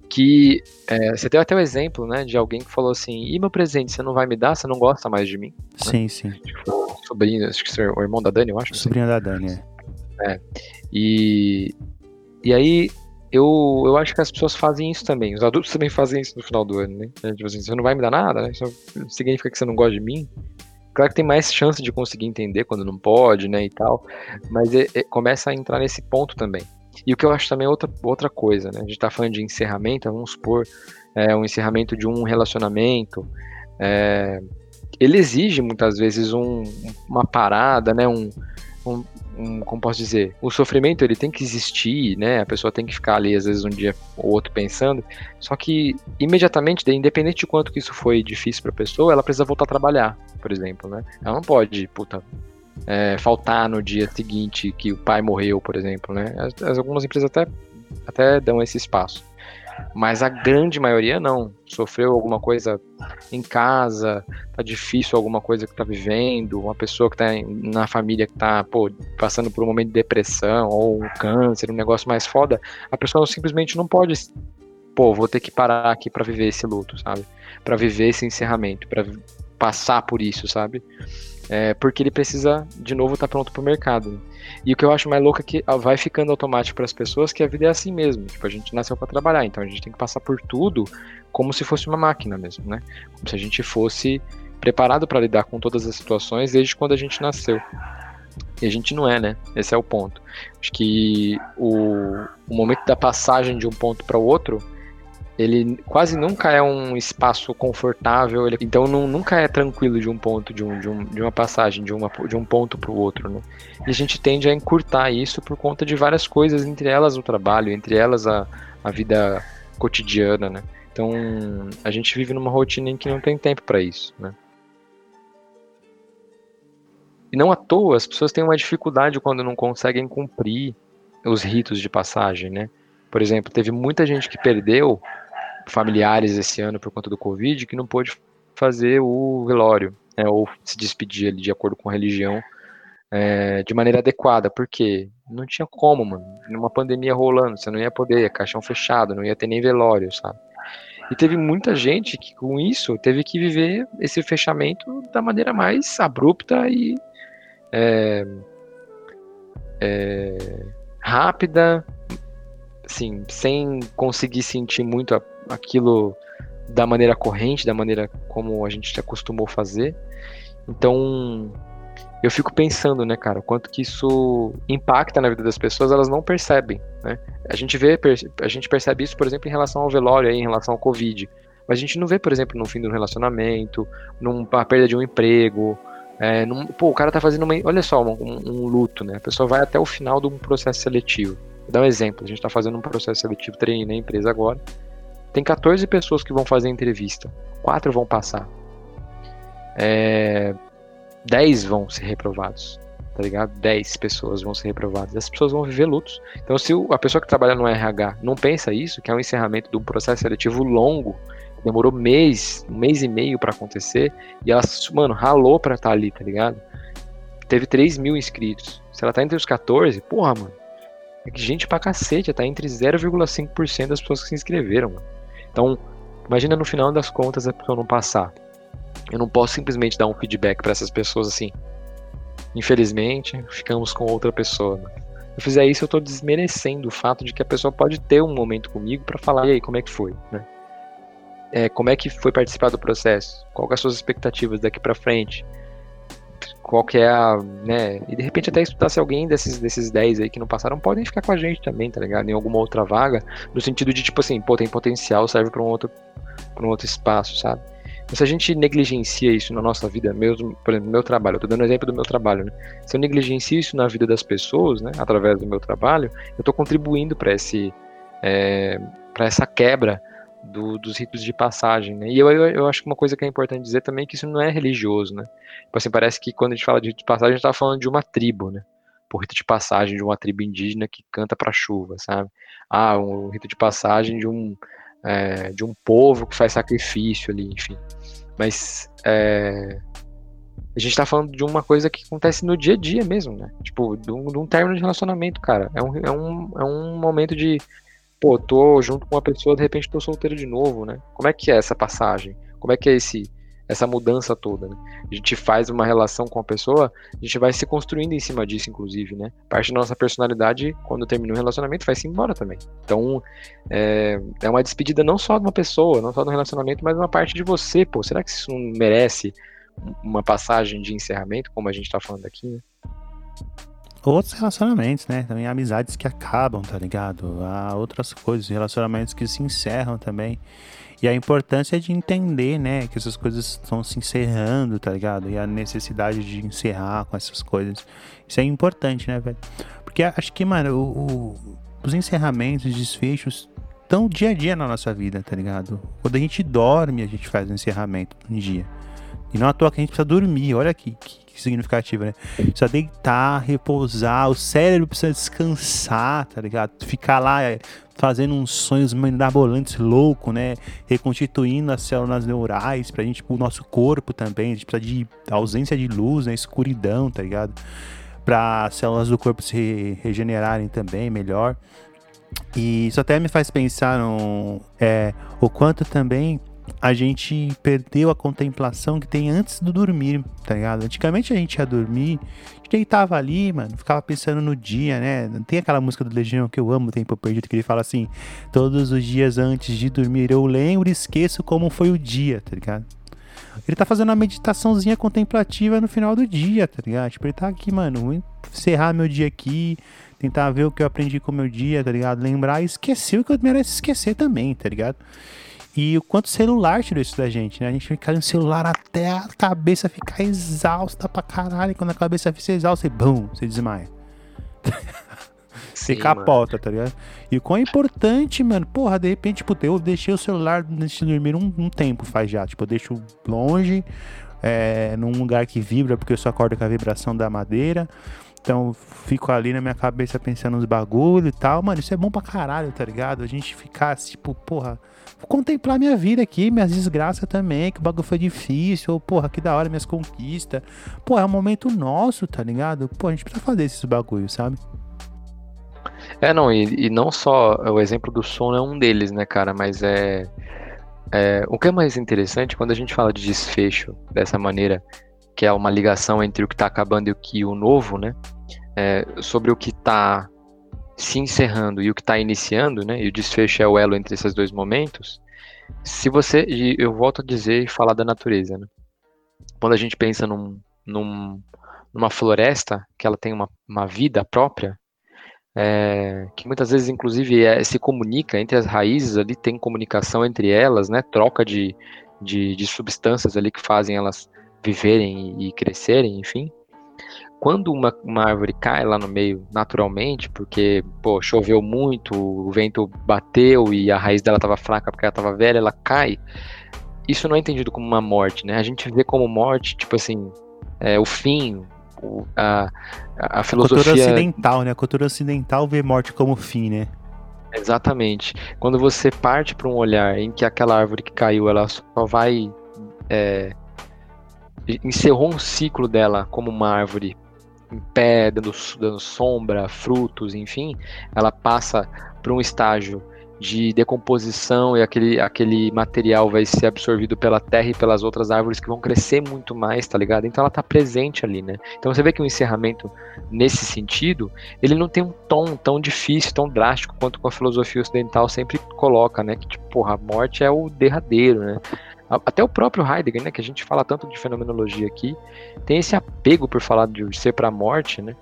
que é, você deu até o um exemplo, né, de alguém que falou assim, e meu presente, você não vai me dar, você não gosta mais de mim? Sim, né? sim. Tipo, sobrinho, acho que o irmão da Dani, eu acho. Sobrinho da Dani, é. é. E, e aí, eu, eu acho que as pessoas fazem isso também. Os adultos também fazem isso no final do ano, né? Tipo assim, você não vai me dar nada, né? Isso significa que você não gosta de mim. Claro que tem mais chance de conseguir entender quando não pode, né, e tal, mas é, é, começa a entrar nesse ponto também. E o que eu acho também é outra, outra coisa, né, a gente tá falando de encerramento, vamos supor, é, um encerramento de um relacionamento, é, ele exige muitas vezes um, uma parada, né, um, um, um, como posso dizer, o sofrimento ele tem que existir, né? A pessoa tem que ficar ali às vezes um dia ou outro pensando. Só que imediatamente, independente de quanto que isso foi difícil para a pessoa, ela precisa voltar a trabalhar, por exemplo, né? Ela não pode, puta, é, faltar no dia seguinte que o pai morreu, por exemplo, né? As, as, algumas empresas até até dão esse espaço. Mas a grande maioria não. Sofreu alguma coisa em casa, tá difícil alguma coisa que tá vivendo, uma pessoa que tá na família que tá, pô, passando por um momento de depressão ou um câncer, um negócio mais foda, a pessoa simplesmente não pode, pô, vou ter que parar aqui para viver esse luto, sabe? Para viver esse encerramento, para passar por isso, sabe? É, porque ele precisa, de novo, estar tá pronto para o mercado. E o que eu acho mais louco é que vai ficando automático para as pessoas que a vida é assim mesmo. Tipo, a gente nasceu para trabalhar, então a gente tem que passar por tudo como se fosse uma máquina mesmo, né? Como se a gente fosse preparado para lidar com todas as situações desde quando a gente nasceu. E a gente não é, né? Esse é o ponto. Acho que o, o momento da passagem de um ponto para o outro ele quase nunca é um espaço confortável, ele, então não, nunca é tranquilo de um ponto, de, um, de, um, de uma passagem, de, uma, de um ponto para o outro. Né? E a gente tende a encurtar isso por conta de várias coisas, entre elas o trabalho, entre elas a, a vida cotidiana. Né? Então a gente vive numa rotina em que não tem tempo para isso. Né? E não à toa as pessoas têm uma dificuldade quando não conseguem cumprir os ritos de passagem, né? Por exemplo, teve muita gente que perdeu familiares esse ano por conta do Covid que não pôde fazer o velório, né, ou se despedir ali de acordo com a religião é, de maneira adequada, porque não tinha como, mano. Numa pandemia rolando, você não ia poder, caixão fechado, não ia ter nem velório, sabe? E teve muita gente que com isso teve que viver esse fechamento da maneira mais abrupta e é, é, rápida, assim, sem conseguir sentir muito a, aquilo da maneira corrente, da maneira como a gente se acostumou a fazer. Então, eu fico pensando, né, cara, o quanto que isso impacta na vida das pessoas, elas não percebem, né? A gente vê, a gente percebe isso, por exemplo, em relação ao velório, aí, em relação ao Covid. Mas a gente não vê, por exemplo, no fim do relacionamento, numa perda de um emprego, é, num, pô, o cara tá fazendo uma, olha só, um, um, luto, né? A pessoa vai até o final de um processo seletivo. Vou dar um exemplo, a gente tá fazendo um processo seletivo treino na empresa agora, tem 14 pessoas que vão fazer entrevista. Quatro vão passar. É, 10 vão ser reprovados. Tá ligado? 10 pessoas vão ser reprovadas. Essas pessoas vão viver lutos. Então, se a pessoa que trabalha no RH não pensa isso, que é um encerramento de um processo seletivo longo, demorou mês, um mês e meio para acontecer, e ela, mano, ralou pra estar tá ali, tá ligado? Teve 3 mil inscritos. Se ela tá entre os 14, porra, mano. É que gente pra cacete, tá entre 0,5% das pessoas que se inscreveram, mano. Então, imagina no final das contas a pessoa não passar. Eu não posso simplesmente dar um feedback para essas pessoas assim. Infelizmente, ficamos com outra pessoa. Né? Eu fizer isso, eu estou desmerecendo o fato de que a pessoa pode ter um momento comigo para falar, e aí, como é que foi? Né? É, como é que foi participar do processo? Qual são as suas expectativas daqui para frente? Qual que é a, né, e de repente até estudar se alguém desses, desses 10 aí que não passaram podem ficar com a gente também, tá ligado? Em alguma outra vaga, no sentido de, tipo assim, pô, tem potencial, serve para um outro, pra um outro espaço, sabe? Então, se a gente negligencia isso na nossa vida, mesmo, por exemplo, no meu trabalho, eu tô dando exemplo do meu trabalho, né? Se eu negligencio isso na vida das pessoas, né, através do meu trabalho, eu tô contribuindo para esse, é, para essa quebra do, dos ritos de passagem, né? E eu, eu, eu, acho que uma coisa que é importante dizer também é que isso não é religioso, né? Tipo assim, parece que quando a gente fala de rito de passagem, a gente tá falando de uma tribo, né? Por rito de passagem de uma tribo indígena que canta pra chuva, sabe? Ah, um rito de passagem de um, é, de um povo que faz sacrifício ali, enfim. Mas é, A gente tá falando de uma coisa que acontece no dia a dia mesmo, né? Tipo, de um, de um término de relacionamento, cara. É um, é, um, é um momento de, pô, tô junto com uma pessoa, de repente tô solteiro de novo, né? Como é que é essa passagem? Como é que é esse essa mudança toda, né? A gente faz uma relação com a pessoa, a gente vai se construindo em cima disso, inclusive, né? Parte da nossa personalidade, quando termina um relacionamento, vai se embora também. Então, é, é uma despedida não só de uma pessoa, não só do relacionamento, mas uma parte de você, pô. Será que isso não merece uma passagem de encerramento, como a gente tá falando aqui, né? Outros relacionamentos, né? Também amizades que acabam, tá ligado? Há outras coisas, relacionamentos que se encerram também. E a importância de entender, né, que essas coisas estão se encerrando, tá ligado? E a necessidade de encerrar com essas coisas. Isso é importante, né, velho? Porque acho que, mano, o, o, os encerramentos, os desfechos estão dia a dia na nossa vida, tá ligado? Quando a gente dorme, a gente faz o encerramento um dia. E não à toa que a gente precisa dormir, olha aqui, que, que significativo, né? Precisa deitar, repousar, o cérebro precisa descansar, tá ligado? Ficar lá é, fazendo uns sonhos mirabolantes louco, né? Reconstituindo as células neurais pra gente, pro nosso corpo também, a gente precisa de ausência de luz, né? Escuridão, tá ligado? Para as células do corpo se regenerarem também melhor. E isso até me faz pensar no, é, o quanto também a gente perdeu a contemplação que tem antes do dormir, tá ligado? Antigamente a gente ia dormir, deitava ali, mano, ficava pensando no dia, né? Tem aquela música do Legião que eu amo, Tempo Perdido, que ele fala assim: Todos os dias antes de dormir eu lembro e esqueço como foi o dia, tá ligado? Ele tá fazendo uma meditaçãozinha contemplativa no final do dia, tá ligado? Tipo, ele tá aqui, mano, encerrar meu dia aqui, tentar ver o que eu aprendi com o meu dia, tá ligado? Lembrar e esquecer o que eu mereço esquecer também, tá ligado? E o quanto o celular tirou isso da gente, né? A gente fica no celular até a cabeça ficar exausta pra caralho. E quando a cabeça fica exausta, você, bum, você desmaia. [LAUGHS] você capota, mano. tá ligado? E o quão é importante, mano. Porra, de repente, tipo, eu deixei o celular antes de dormir um, um tempo faz já. Tipo, eu deixo longe, é, num lugar que vibra, porque eu só acordo com a vibração da madeira. Então, fico ali na minha cabeça pensando nos bagulho e tal. Mano, isso é bom pra caralho, tá ligado? A gente ficar, tipo, porra Contemplar minha vida aqui, minhas desgraças também, que o bagulho foi difícil, ou, porra, que da hora minhas conquistas. Pô, é um momento nosso, tá ligado? Pô, a gente precisa fazer esses bagulhos, sabe? É, não, e, e não só o exemplo do som é um deles, né, cara, mas é, é. O que é mais interessante quando a gente fala de desfecho dessa maneira, que é uma ligação entre o que tá acabando e o que o novo, né? É, sobre o que tá se encerrando e o que está iniciando, né, e o desfecho é o elo entre esses dois momentos, se você, e eu volto a dizer e falar da natureza, né, quando a gente pensa num, num, numa floresta, que ela tem uma, uma vida própria, é, que muitas vezes, inclusive, é, se comunica entre as raízes ali, tem comunicação entre elas, né, troca de, de, de substâncias ali que fazem elas viverem e, e crescerem, enfim, quando uma, uma árvore cai lá no meio naturalmente, porque pô, choveu muito, o vento bateu e a raiz dela estava fraca porque ela estava velha, ela cai. Isso não é entendido como uma morte, né? A gente vê como morte, tipo assim, é, o fim, o, a, a filosofia. A cultura ocidental, né? A cultura ocidental vê morte como fim, né? Exatamente. Quando você parte para um olhar em que aquela árvore que caiu, ela só vai. É, encerrou um ciclo dela como uma árvore em pé, dando, dando sombra, frutos, enfim, ela passa para um estágio de decomposição e aquele, aquele material vai ser absorvido pela terra e pelas outras árvores que vão crescer muito mais, tá ligado? Então ela tá presente ali, né? Então você vê que o encerramento, nesse sentido, ele não tem um tom tão difícil, tão drástico quanto com a filosofia ocidental sempre coloca, né? Que, tipo, porra, a morte é o derradeiro, né? Até o próprio Heidegger, né, que a gente fala tanto de fenomenologia aqui, tem esse apego por falar de ser para a morte, né?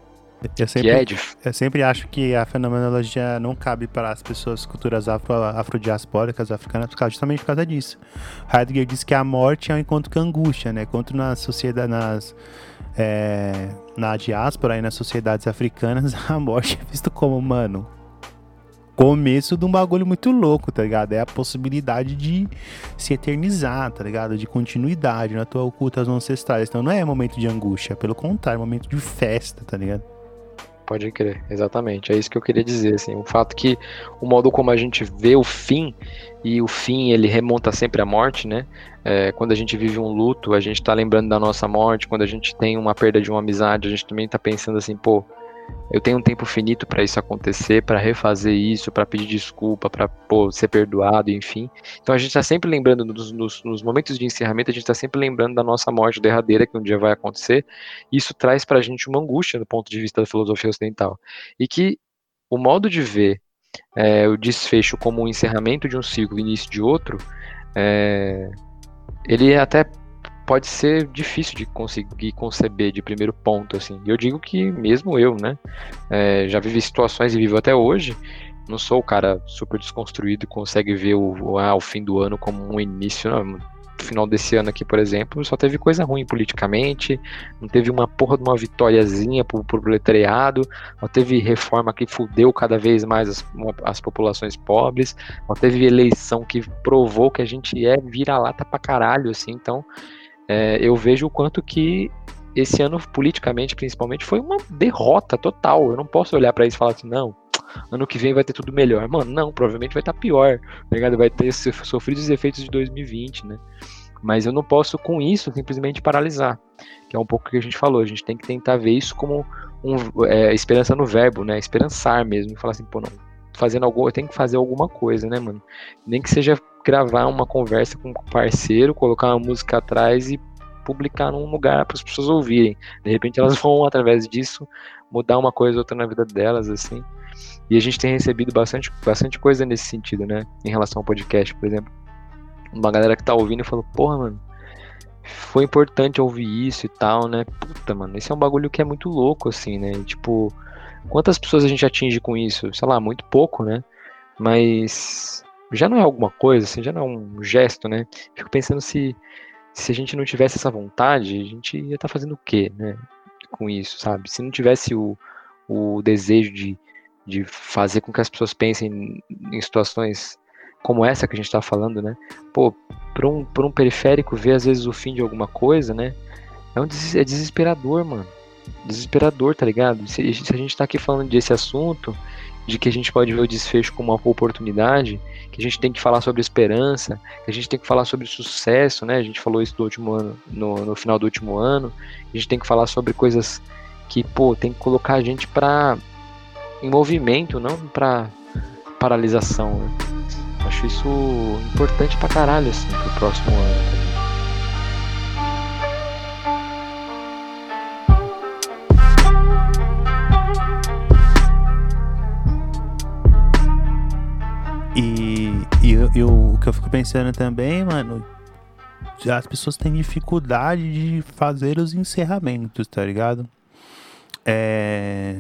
Eu sempre, é de... eu sempre acho que a fenomenologia não cabe para as pessoas culturas afro, afrodiaspóricas africanas justamente por causa disso. Heidegger diz que a morte é um encontro com a angústia, né? Enquanto na sociedade, nas, é, na diáspora e nas sociedades africanas, [LAUGHS] a morte é vista como, mano, começo de um bagulho muito louco, tá ligado? É a possibilidade de se eternizar, tá ligado? De continuidade na tua oculta aos ancestrais. Então não é momento de angústia, pelo contrário, é momento de festa, tá ligado? pode crer, exatamente. É isso que eu queria dizer, assim, o fato que o modo como a gente vê o fim e o fim ele remonta sempre à morte, né? É, quando a gente vive um luto, a gente tá lembrando da nossa morte. Quando a gente tem uma perda de uma amizade, a gente também tá pensando assim, pô, eu tenho um tempo finito para isso acontecer, para refazer isso, para pedir desculpa, para ser perdoado, enfim. Então a gente está sempre lembrando, nos, nos, nos, momentos de encerramento, a gente está sempre lembrando da nossa morte derradeira, que um dia vai acontecer. Isso traz para a gente uma angústia do ponto de vista da filosofia ocidental. E que o modo de ver é, o desfecho como um encerramento de um ciclo e início de outro, é, ele é até pode ser difícil de conseguir conceber de primeiro ponto, assim. Eu digo que mesmo eu, né, é, já vivi situações e vivo até hoje, não sou o cara super desconstruído e consegue ver o, ah, o fim do ano como um início, não. Final desse ano aqui, por exemplo, só teve coisa ruim politicamente, não teve uma porra de uma vitóriazinha pro, pro proletariado, não teve reforma que fudeu cada vez mais as, as populações pobres, não teve eleição que provou que a gente é vira-lata pra caralho, assim, então é, eu vejo o quanto que esse ano, politicamente, principalmente, foi uma derrota total. Eu não posso olhar para isso e falar assim, não, ano que vem vai ter tudo melhor. Mano, não, provavelmente vai estar tá pior, tá ligado? Vai ter sofrido os efeitos de 2020, né? Mas eu não posso, com isso, simplesmente paralisar. Que é um pouco o que a gente falou. A gente tem que tentar ver isso como um, é, esperança no verbo, né? Esperançar mesmo. E falar assim, pô, não, fazendo algo, eu tenho que fazer alguma coisa, né, mano? Nem que seja gravar uma conversa com um parceiro, colocar uma música atrás e publicar num lugar para as pessoas ouvirem. De repente elas [LAUGHS] vão através disso mudar uma coisa ou outra na vida delas assim. E a gente tem recebido bastante bastante coisa nesse sentido, né? Em relação ao podcast, por exemplo. Uma galera que tá ouvindo e falou: "Porra, mano, foi importante ouvir isso e tal, né? Puta, mano, esse é um bagulho que é muito louco assim, né? Tipo, quantas pessoas a gente atinge com isso? Sei lá, muito pouco, né? Mas já não é alguma coisa, assim, já não é um gesto, né? Fico pensando se, se a gente não tivesse essa vontade, a gente ia estar tá fazendo o quê, né? Com isso, sabe? Se não tivesse o, o desejo de, de fazer com que as pessoas pensem em situações como essa que a gente está falando, né? Pô, para um, um periférico ver às vezes o fim de alguma coisa, né? É, um des é desesperador, mano. Desesperador, tá ligado? Se, se a gente está aqui falando desse assunto, de que a gente pode ver o desfecho como uma oportunidade, que a gente tem que falar sobre esperança, que a gente tem que falar sobre sucesso, né? A gente falou isso do último ano, no, no final do último ano. A gente tem que falar sobre coisas que, pô, tem que colocar a gente para em movimento, não para paralisação. Né? Acho isso importante pra caralho, assim, pro próximo ano. E eu, eu, o que eu fico pensando também, mano, as pessoas têm dificuldade de fazer os encerramentos, tá ligado? É,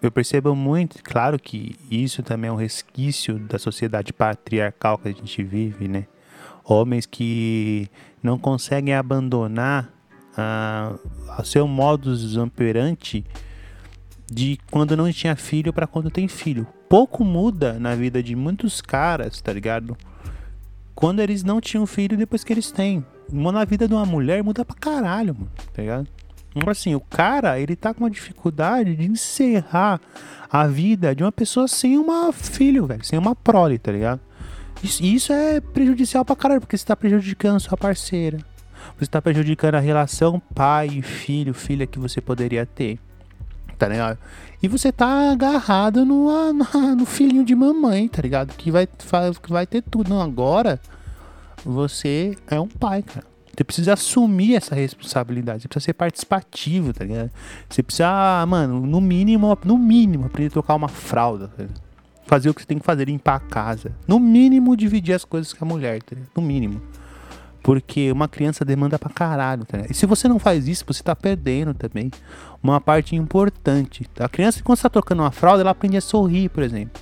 eu percebo muito, claro que isso também é um resquício da sociedade patriarcal que a gente vive, né? Homens que não conseguem abandonar o seu modus operandi de quando não tinha filho para quando tem filho. Pouco muda na vida de muitos caras, tá ligado? Quando eles não tinham filho depois que eles têm. Na vida de uma mulher muda pra caralho, mano, tá ligado? Então, assim, o cara, ele tá com uma dificuldade de encerrar a vida de uma pessoa sem uma filho, velho, sem uma prole, tá ligado? Isso, isso é prejudicial pra caralho, porque você tá prejudicando sua parceira. Você tá prejudicando a relação pai e filho, filha que você poderia ter tá ligado? E você tá agarrado no, no filhinho de mamãe, tá ligado? Que vai, que vai ter tudo. Não, agora você é um pai, cara. Você precisa assumir essa responsabilidade. Você precisa ser participativo, tá ligado? Você precisa, mano, no mínimo, no mínimo, aprender a trocar uma fralda. Tá fazer o que você tem que fazer, limpar a casa. No mínimo, dividir as coisas com a mulher, tá ligado? No mínimo. Porque uma criança demanda pra caralho, tá? E se você não faz isso, você tá perdendo também uma parte importante. Tá? A criança, quando está trocando uma fralda, ela aprende a sorrir, por exemplo.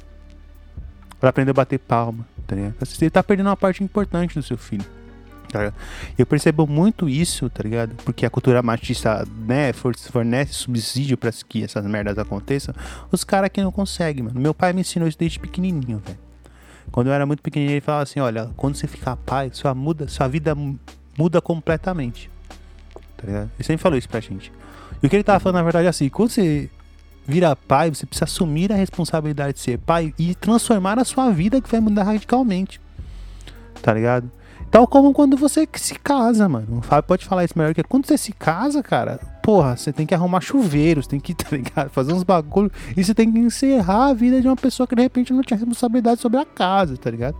Ela aprende a bater palma, tá ligado? Você tá perdendo uma parte importante do seu filho. Tá eu percebo muito isso, tá ligado? Porque a cultura machista, né, fornece subsídio para que essas merdas aconteçam. Os caras que não conseguem, mano. Meu pai me ensinou isso desde pequenininho, velho. Quando eu era muito pequenininho, ele falava assim: olha, quando você ficar pai, sua, muda, sua vida muda completamente. Tá ligado? Ele sempre falou isso pra gente. E o que ele tava falando, na verdade, é assim: quando você vira pai, você precisa assumir a responsabilidade de ser pai e transformar a sua vida que vai mudar radicalmente. Tá ligado? Tal como quando você se casa, mano. O Fábio pode falar isso melhor que quando você se casa, cara, porra, você tem que arrumar chuveiros, tem que, [LAUGHS] tá ligado? Fazer uns bagulho. E você tem que encerrar a vida de uma pessoa que de repente não tinha responsabilidade sobre a casa, tá ligado?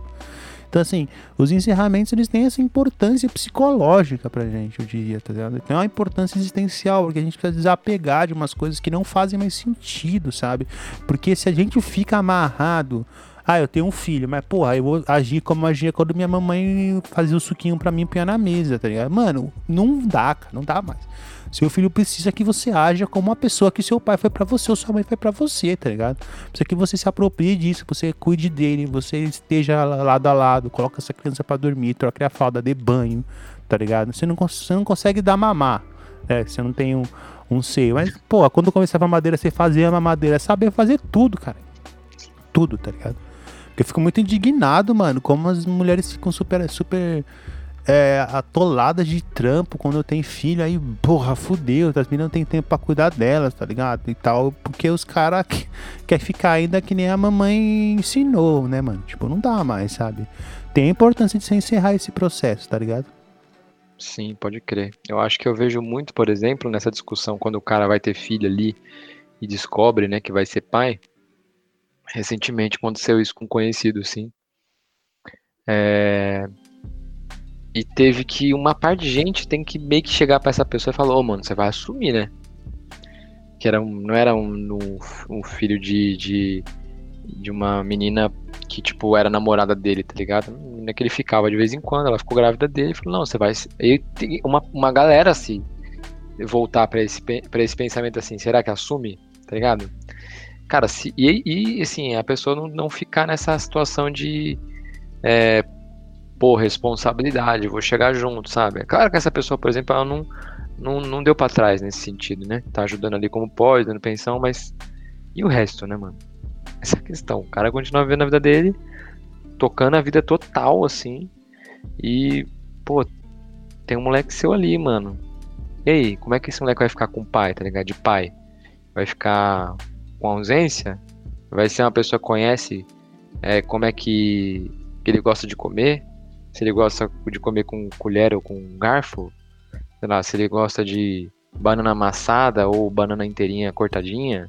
Então, assim, os encerramentos eles têm essa importância psicológica pra gente, eu diria, tá ligado? Tem uma importância existencial, porque a gente precisa desapegar de umas coisas que não fazem mais sentido, sabe? Porque se a gente fica amarrado ah, eu tenho um filho, mas porra, eu vou agir como agia quando minha mamãe fazia o suquinho pra mim e na mesa, tá ligado? Mano, não dá, cara, não dá mais. Seu filho precisa que você haja como uma pessoa que seu pai foi para você ou sua mãe foi para você, tá ligado? Precisa que você se aproprie disso, você cuide dele, você esteja lado a lado, coloca essa criança para dormir, troque a fralda, dê banho, tá ligado? Você não, você não consegue dar mamar, é, você não tem um, um seio. Mas, pô, quando começava a madeira, você fazia a mamadeira, é saber fazer tudo, cara. Tudo, tá ligado? Eu fico muito indignado, mano, como as mulheres ficam super, super é, atoladas de trampo quando eu tenho filho, aí, porra, fudeu, as meninas não tem tempo pra cuidar delas, tá ligado? E tal, porque os caras [LAUGHS] querem ficar ainda que nem a mamãe ensinou, né, mano? Tipo, não dá mais, sabe? Tem a importância de você encerrar esse processo, tá ligado? Sim, pode crer. Eu acho que eu vejo muito, por exemplo, nessa discussão, quando o cara vai ter filho ali e descobre, né, que vai ser pai. Recentemente aconteceu isso com um conhecido, sim. É, e teve que uma parte de gente tem que meio que chegar para essa pessoa e falar, ô oh, mano, você vai assumir, né? Que era um, não era um, um, filho de, de, de, uma menina que, tipo, era namorada dele, tá ligado? Menina que ele ficava de vez em quando, ela ficou grávida dele e falou, não, você vai. E uma, uma galera assim, voltar para esse, pra esse pensamento assim, será que assume? Tá ligado? Cara, se, e, e assim, a pessoa não, não ficar nessa situação de. É, pô, responsabilidade, vou chegar junto, sabe? É claro que essa pessoa, por exemplo, ela não, não, não deu para trás nesse sentido, né? Tá ajudando ali como pode, dando pensão, mas. E o resto, né, mano? Essa é questão. O cara continua vivendo a vida dele, tocando a vida total, assim. E, pô, tem um moleque seu ali, mano. E aí, como é que esse moleque vai ficar com o pai, tá ligado? De pai? Vai ficar com ausência? Vai ser uma pessoa que conhece é, como é que, que ele gosta de comer? se ele gosta de comer com colher ou com garfo, sei lá, se ele gosta de banana amassada ou banana inteirinha cortadinha,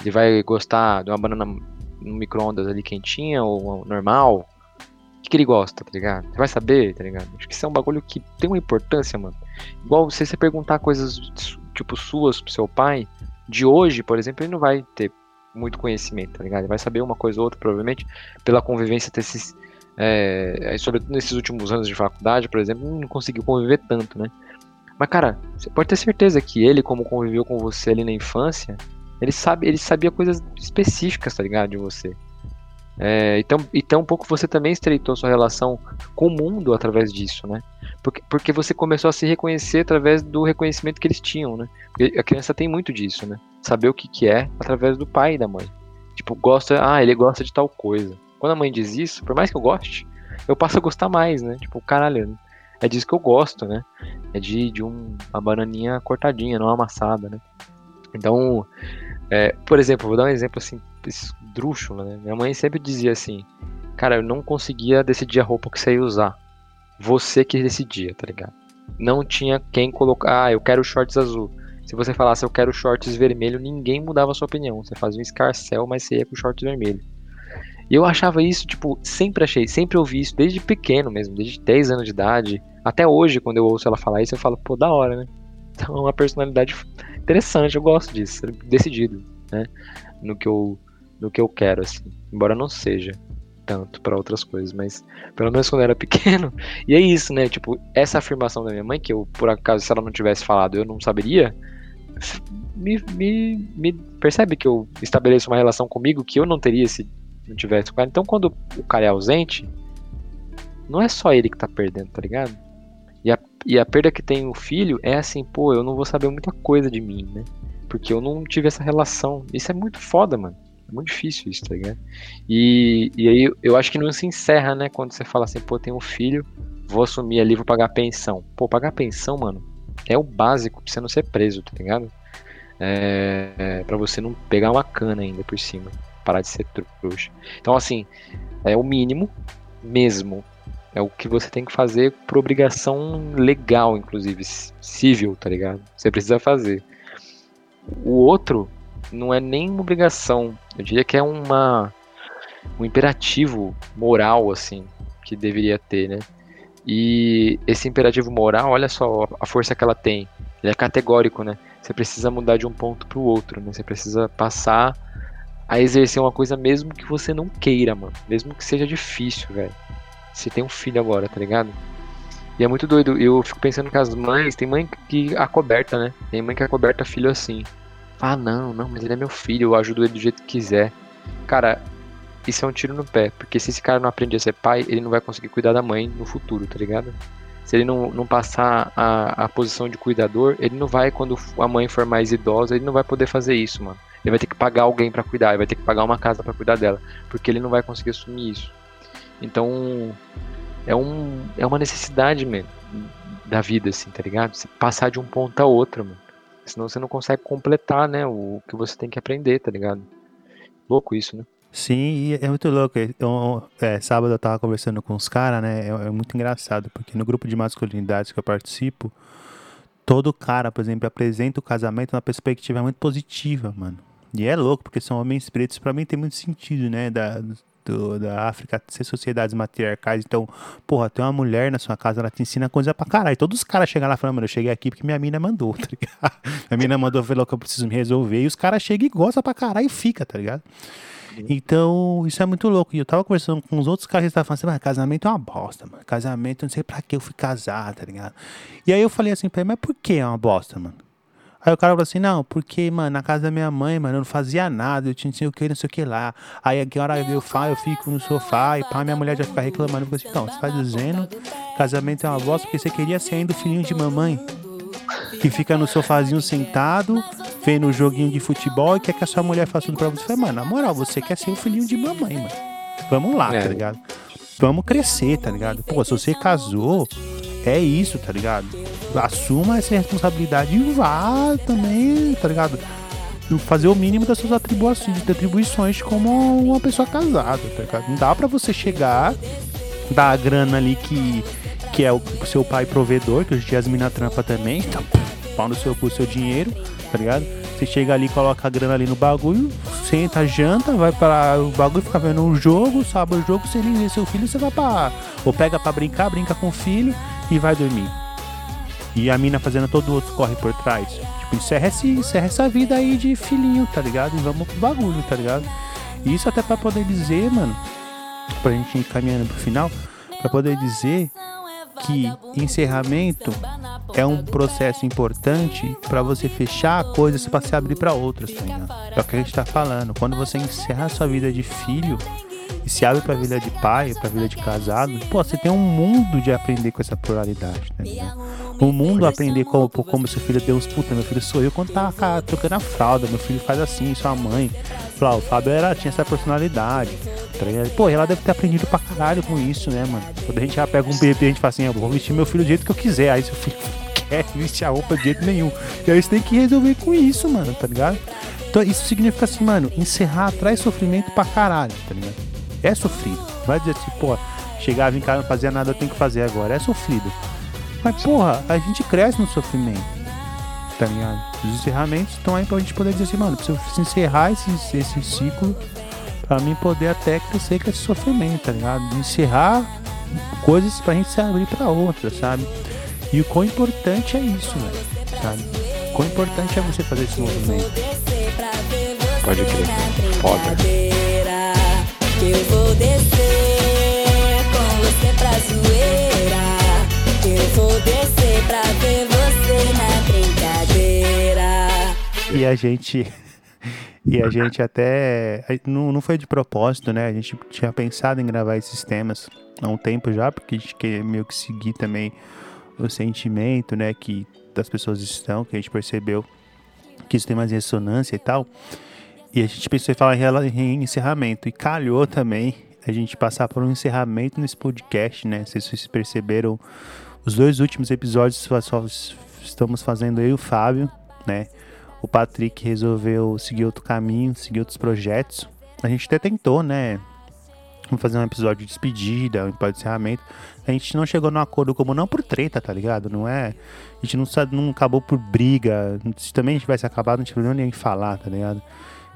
ele vai gostar de uma banana no micro-ondas ali quentinha ou normal. O que, que, ele gosta, tá ligado? Você vai saber, tá ligado? Acho que isso é um bagulho que tem uma importância, mano. Igual se você perguntar coisas tipo suas pro seu pai, de hoje, por exemplo, ele não vai ter muito conhecimento, tá ligado? Ele vai saber uma coisa ou outra, provavelmente, pela convivência desses é, sobretudo nesses últimos anos de faculdade, por exemplo, não conseguiu conviver tanto, né? Mas, cara, você pode ter certeza que ele, como conviveu com você ali na infância, ele sabe, ele sabia coisas específicas, tá ligado, de você. É, então, então, um pouco você também estreitou sua relação com o mundo através disso, né? Porque, porque você começou a se reconhecer através do reconhecimento que eles tinham, né? Porque a criança tem muito disso, né? Saber o que, que é através do pai e da mãe. Tipo, gosta, ah, ele gosta de tal coisa. Quando a mãe diz isso, por mais que eu goste, eu passo a gostar mais, né? Tipo, caralho, é disso que eu gosto, né? É de, de um, uma bananinha cortadinha, não amassada, né? Então, é, por exemplo, vou dar um exemplo assim, esdrúxulo, né? Minha mãe sempre dizia assim, cara, eu não conseguia decidir a roupa que você ia usar. Você que decidia, tá ligado? Não tinha quem colocar, ah, eu quero shorts azul. Se você falasse eu quero shorts vermelho, ninguém mudava a sua opinião. Você fazia um escarcel, mas você ia com shorts vermelho. E eu achava isso, tipo, sempre achei, sempre ouvi isso, desde pequeno mesmo, desde 10 anos de idade. Até hoje, quando eu ouço ela falar isso, eu falo, pô, da hora, né? Então é uma personalidade interessante, eu gosto disso, decidido, né? No que eu, no que eu quero, assim. Embora não seja tanto para outras coisas, mas pelo menos quando eu era [LAUGHS] pequeno. E é isso, né? Tipo, essa afirmação da minha mãe, que eu, por acaso, se ela não tivesse falado, eu não saberia. Me, me, me percebe que eu estabeleço uma relação comigo que eu não teria se não tivesse o cara. Então quando o cara é ausente, não é só ele que tá perdendo, tá ligado? E a, e a perda que tem o filho é assim, pô, eu não vou saber muita coisa de mim, né? Porque eu não tive essa relação. Isso é muito foda, mano. É muito difícil isso, tá ligado? E, e aí eu acho que não se encerra, né? Quando você fala assim, pô, tenho um filho, vou assumir ali, vou pagar pensão. Pô, pagar pensão, mano, é o básico pra você não ser preso, tá ligado? é, é, para você não pegar uma cana ainda por cima, parar de ser trouxa. Então, assim, é o mínimo mesmo. É o que você tem que fazer por obrigação legal, inclusive, civil, tá ligado? Você precisa fazer. O outro não é nem uma obrigação, eu diria que é uma um imperativo moral assim que deveria ter, né? E esse imperativo moral, olha só a força que ela tem. Ele é categórico, né? Você precisa mudar de um ponto para o outro, né? Você precisa passar a exercer uma coisa mesmo que você não queira, mano. Mesmo que seja difícil, velho. Você tem um filho agora, tá ligado? E é muito doido. Eu fico pensando que as mães, tem mãe que acoberta, né? Tem mãe que acoberta filho assim. Ah, não, não, mas ele é meu filho, eu ajudo ele do jeito que quiser. Cara, isso é um tiro no pé, porque se esse cara não aprender a ser pai, ele não vai conseguir cuidar da mãe no futuro, tá ligado? Se ele não, não passar a, a posição de cuidador, ele não vai, quando a mãe for mais idosa, ele não vai poder fazer isso, mano. Ele vai ter que pagar alguém para cuidar, ele vai ter que pagar uma casa para cuidar dela, porque ele não vai conseguir assumir isso. Então, é, um, é uma necessidade, mano, da vida, assim, tá ligado? Você passar de um ponto a outro, mano. Senão você não consegue completar, né, o que você tem que aprender, tá ligado? Louco isso, né? Sim, é muito louco. Eu, é, sábado eu tava conversando com os caras, né? É, é, muito engraçado, porque no grupo de masculinidades que eu participo, todo cara, por exemplo, apresenta o casamento numa perspectiva muito positiva, mano. E é louco, porque são homens pretos, para mim tem muito sentido, né? Da, do, da África ser sociedades matriarcais. Então, porra, tem uma mulher na sua casa, ela te ensina coisa pra caralho. Todos os caras chegam lá falando, mano, eu cheguei aqui porque minha mina mandou, [LAUGHS] tá ligado? Minha mina mandou o que eu preciso me resolver. E os caras chegam e gostam pra caralho e fica, tá ligado? Então, isso é muito louco. E eu tava conversando com os outros caras que estavam falando assim, mas casamento é uma bosta, mano. Casamento, eu não sei pra que eu fui casar, tá ligado? E aí eu falei assim pra ele, mas por que é uma bosta, mano? Aí o cara falou assim, não, porque, mano, na casa da minha mãe, mano, eu não fazia nada, eu tinha não sei o que, não sei o que lá. Aí a hora eu faço, eu fico no sofá e pá, minha mulher já fica reclamando. Eu falei assim, então, você tá dizendo casamento é uma bosta porque você queria ser ainda o filhinho de mamãe? Que fica no sofazinho sentado, vendo o joguinho de futebol e quer que a sua mulher faça tudo pra você. Mano, na moral, você quer ser o filhinho de mamãe, mano. Vamos lá, é. tá ligado? Vamos crescer, tá ligado? Pô, se você casou, é isso, tá ligado? Assuma essa responsabilidade e vá também, tá ligado? Fazer o mínimo das suas atribuições, como uma pessoa casada, tá ligado? Não dá pra você chegar, dar a grana ali que, que é o seu pai provedor, que hoje em dia as trampa também, [LAUGHS] então pau no seu, seu dinheiro, tá ligado? Você chega ali, coloca a grana ali no bagulho, senta, janta, vai para o bagulho, fica vendo um jogo, sabe o jogo, você nem vê seu filho, você vai pra. Ou pega pra brincar, brinca com o filho e vai dormir. E a mina fazendo todo o outro corre por trás. Tipo, encerra, esse, encerra essa vida aí de filhinho, tá ligado? E vamos pro bagulho, tá ligado? E isso até pra poder dizer, mano, pra gente ir caminhando pro final, pra poder dizer que encerramento é um processo importante para você fechar coisas para se abrir para outras, tá ligado? É o que a gente tá falando. Quando você encerra a sua vida de filho e se abre para a vida de pai, para a vida de casado, pô, você tem um mundo de aprender com essa pluralidade, ligado? O mundo aprender como, como seu filho Deus, puta, meu filho sou eu quando tá trocando a fralda, meu filho faz assim, sua mãe. Fala, o Fábio era, tinha essa personalidade. Tá? Pô, ela deve ter aprendido pra caralho com isso, né, mano? Quando a gente já pega um bebê, a gente fala assim, eu vou vestir meu filho do jeito que eu quiser. Aí seu filho [LAUGHS] quer vestir a roupa de jeito nenhum. E aí você tem que resolver com isso, mano, tá ligado? Então isso significa assim, mano, encerrar traz sofrimento pra caralho, tá ligado? É sofrido. Vai dizer assim, pô, chegava em casa não fazia nada, eu tenho que fazer agora. É sofrido. Mas, porra, a gente cresce no sofrimento. Tá ligado? Os encerramentos estão aí pra gente poder dizer assim, mano, preciso encerrar esse, esse ciclo pra mim poder até crescer com esse sofrimento, tá ligado? Encerrar coisas pra gente se abrir pra outras, sabe? E o quão importante é isso, velho, sabe? O quão importante é você fazer esse movimento. Pode crer, foda. Eu vou descer com você pra zoeira. Eu vou descer pra ver você na brincadeira. E a gente e a gente até. Não, não foi de propósito, né? A gente tinha pensado em gravar esses temas há um tempo já, porque a gente quer meio que seguir também o sentimento, né? Que das pessoas estão, que a gente percebeu que isso tem mais ressonância e tal. E a gente pensou em falar em encerramento. E calhou também a gente passar por um encerramento nesse podcast, né? Se vocês perceberam, os dois últimos episódios só estamos fazendo eu e o Fábio, né? o Patrick resolveu seguir outro caminho, seguir outros projetos. A gente até tentou, né? Vamos fazer um episódio de despedida, um episódio de encerramento. A gente não chegou num acordo como não por treta, tá ligado? Não é. A gente não, não acabou por briga. Se também a gente tivesse acabado, não tinha nem falar, tá ligado?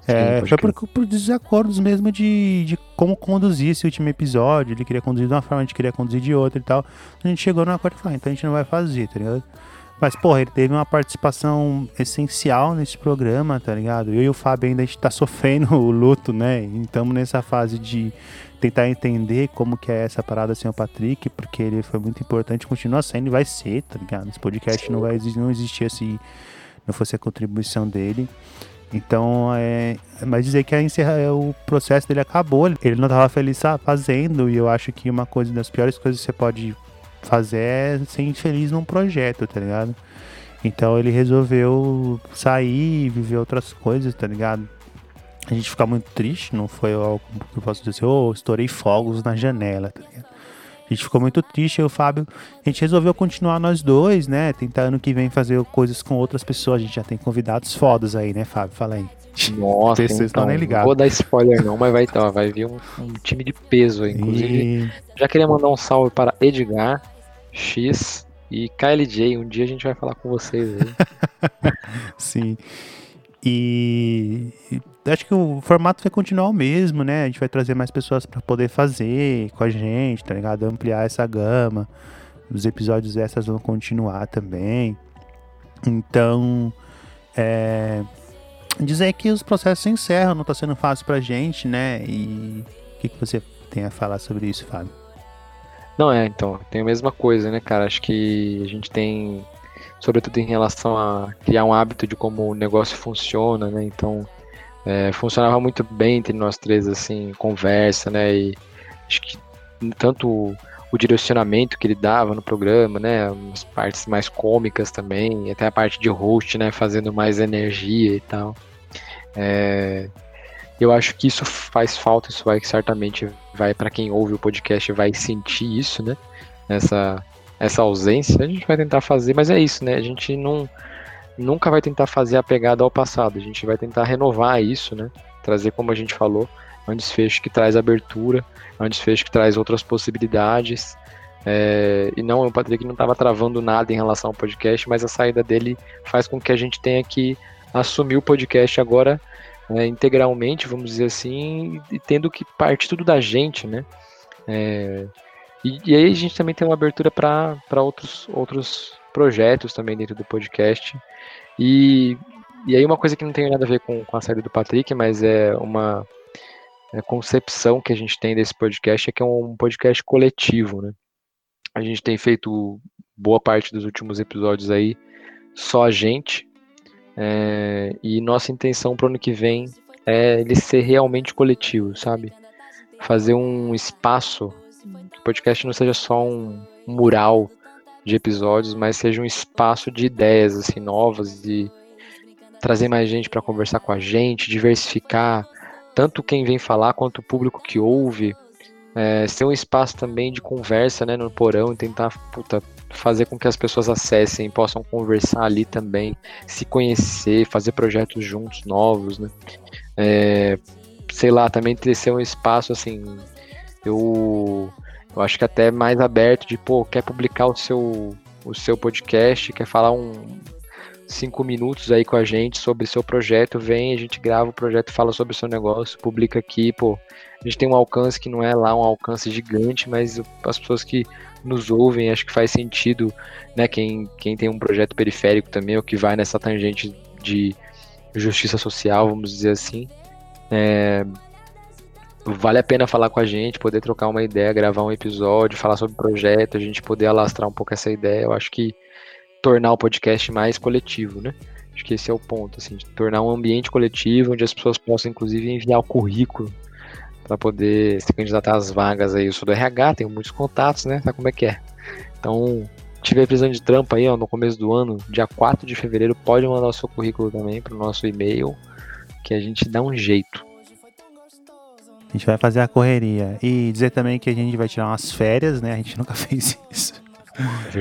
É, foi por, por, desacordos mesmo de, de como conduzir esse último episódio. Ele queria conduzir de uma forma, a gente queria conduzir de outra e tal. A gente chegou num acordo e falou, ah, então a gente não vai fazer, tá ligado? Mas, porra, ele teve uma participação essencial nesse programa, tá ligado? Eu e o Fábio ainda a gente tá sofrendo [LAUGHS] o luto, né? Estamos nessa fase de tentar entender como que é essa parada sem o Patrick, porque ele foi muito importante, continua sendo e vai ser, tá ligado? Esse podcast não vai não existir se não fosse a contribuição dele. Então, é, mas dizer que a encerra, o processo dele acabou, ele não estava feliz fazendo, e eu acho que uma coisa das piores coisas que você pode fazer é ser infeliz num projeto, tá ligado? Então ele resolveu sair e viver outras coisas, tá ligado? A gente fica muito triste, não foi algo que eu posso dizer, oh, estourei fogos na janela, tá ligado? A gente ficou muito triste, eu e o Fábio, a gente resolveu continuar nós dois, né? Tentar ano que vem fazer coisas com outras pessoas. A gente já tem convidados fodas aí, né, Fábio? Fala aí. Nossa, Vocês então, nem ligados. Não vou dar spoiler não, mas vai, então, vai vir um, um time de peso aí. Inclusive, e... já queria mandar um salve para Edgar, X e KLJ. Um dia a gente vai falar com vocês aí. [LAUGHS] Sim. E acho que o formato vai continuar o mesmo, né? A gente vai trazer mais pessoas para poder fazer com a gente, tá ligado? Ampliar essa gama. Os episódios extras vão continuar também. Então, é, dizer que os processos se encerram, não tá sendo fácil pra gente, né? E o que, que você tem a falar sobre isso, Fábio? Não, é, então, tem a mesma coisa, né, cara? Acho que a gente tem, sobretudo em relação a criar um hábito de como o negócio funciona, né? Então, é, funcionava muito bem entre nós três, assim, conversa, né? E acho que tanto o, o direcionamento que ele dava no programa, né? As partes mais cômicas também, até a parte de host, né? Fazendo mais energia e tal. É, eu acho que isso faz falta, isso vai certamente vai para quem ouve o podcast vai sentir isso, né? Essa essa ausência, a gente vai tentar fazer, mas é isso, né? A gente não nunca vai tentar fazer a pegada ao passado, a gente vai tentar renovar isso, né? Trazer como a gente falou, um desfecho que traz abertura, um desfecho que traz outras possibilidades. É, e não, o Patrick não estava travando nada em relação ao podcast, mas a saída dele faz com que a gente tenha que assumir o podcast agora é, integralmente, vamos dizer assim, e tendo que partir tudo da gente, né? É, e, e, aí a gente também tem uma abertura para outros, outros projetos também dentro do podcast. E, e aí uma coisa que não tem nada a ver com, com a saída do Patrick, mas é uma é, concepção que a gente tem desse podcast, é que é um podcast coletivo, né? A gente tem feito boa parte dos últimos episódios aí só a gente, é, e nossa intenção para o ano que vem é ele ser realmente coletivo, sabe? Fazer um espaço, que o podcast não seja só um mural de episódios, mas seja um espaço de ideias assim novas e trazer mais gente para conversar com a gente, diversificar tanto quem vem falar quanto o público que ouve, é, ser um espaço também de conversa, né, no porão e tentar puta, fazer com que as pessoas acessem, possam conversar ali também, se conhecer, fazer projetos juntos, novos, né? É, sei lá, também ter ser um espaço assim, eu, eu acho que até mais aberto de, pô, quer publicar o seu, o seu podcast, quer falar um cinco minutos aí com a gente sobre seu projeto, vem, a gente grava o projeto, fala sobre o seu negócio, publica aqui, pô, a gente tem um alcance que não é lá um alcance gigante, mas as pessoas que nos ouvem, acho que faz sentido, né? Quem, quem tem um projeto periférico também, ou que vai nessa tangente de justiça social, vamos dizer assim, é, vale a pena falar com a gente, poder trocar uma ideia, gravar um episódio, falar sobre projeto, a gente poder alastrar um pouco essa ideia. Eu acho que tornar o podcast mais coletivo, né? Acho que esse é o ponto, assim, de tornar um ambiente coletivo onde as pessoas possam, inclusive, enviar o currículo para poder se candidatar às vagas aí. Eu sou do RH, tenho muitos contatos, né? Sabe como é que é? Então, tiver precisando de trampo aí, ó, no começo do ano, dia 4 de fevereiro, pode mandar o seu currículo também para o nosso e-mail, que a gente dá um jeito. A gente vai fazer a correria. E dizer também que a gente vai tirar umas férias, né? A gente [LAUGHS] nunca fez isso.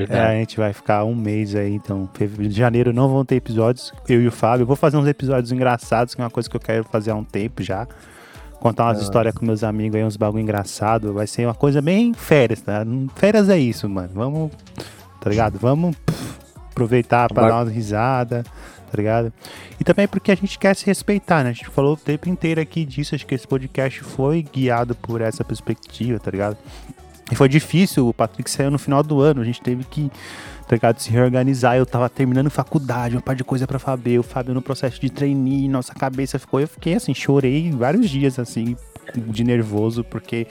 É, a gente vai ficar um mês aí, então. Em janeiro não vão ter episódios. Eu e o Fábio. Eu vou fazer uns episódios engraçados, que é uma coisa que eu quero fazer há um tempo já. Contar umas ah. histórias com meus amigos aí, uns bagulho engraçado. Vai ser uma coisa bem férias, tá? Férias é isso, mano. Vamos, tá ligado? Vamos pff, aproveitar pra dar uma risada, tá ligado? E também porque a gente quer se respeitar, né? A gente falou o tempo inteiro aqui disso. Acho que esse podcast foi guiado por essa perspectiva, tá ligado? E foi difícil, o Patrick saiu no final do ano, a gente teve que, tá ligado, se reorganizar. Eu tava terminando faculdade, uma parte de coisa para fazer, o Fábio no processo de trainee, nossa cabeça ficou. Eu fiquei assim, chorei vários dias, assim, de nervoso, porque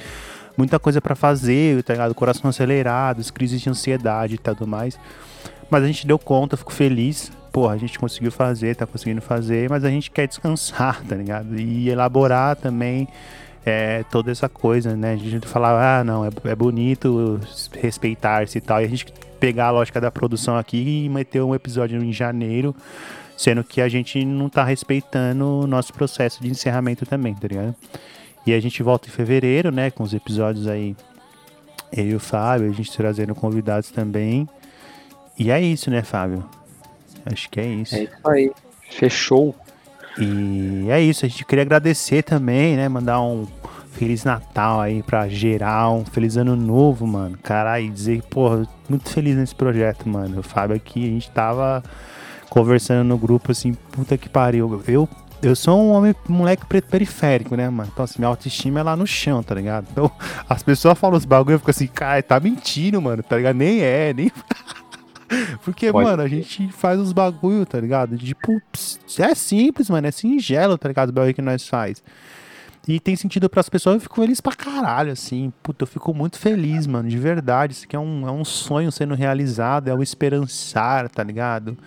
muita coisa para fazer, tá ligado? Coração acelerado, crises de ansiedade e tudo mais. Mas a gente deu conta, fico feliz. Porra, a gente conseguiu fazer, tá conseguindo fazer, mas a gente quer descansar, tá ligado? E elaborar também é, toda essa coisa, né? A gente falar, ah, não, é, é bonito respeitar-se e tal, e a gente pegar a lógica da produção aqui e meter um episódio em janeiro, sendo que a gente não tá respeitando o nosso processo de encerramento também, tá ligado? E a gente volta em fevereiro, né, com os episódios aí, eu e o Fábio, a gente trazendo convidados também. E é isso, né, Fábio? Acho que é isso. É isso aí. Fechou. E é isso, a gente queria agradecer também, né? Mandar um Feliz Natal aí pra geral, um Feliz Ano Novo, mano. Caralho, dizer que, porra, muito feliz nesse projeto, mano. O Fábio aqui, a gente tava conversando no grupo assim, puta que pariu. Eu, eu sou um homem, moleque preto periférico, né, mano? Então, assim, minha autoestima é lá no chão, tá ligado? Então, [LAUGHS] as pessoas falam os bagulho, eu fico assim, cara, tá mentindo, mano, tá ligado? Nem é, nem. [LAUGHS] Porque, Pode mano, a gente faz os bagulho, tá ligado? Tipo, é simples, mano, é singelo, tá ligado? O bagulho que nós faz. E tem sentido para as pessoas, eu fico feliz pra caralho, assim. Puta, eu fico muito feliz, mano, de verdade. Isso aqui é um, é um sonho sendo realizado, é o esperançar, tá ligado?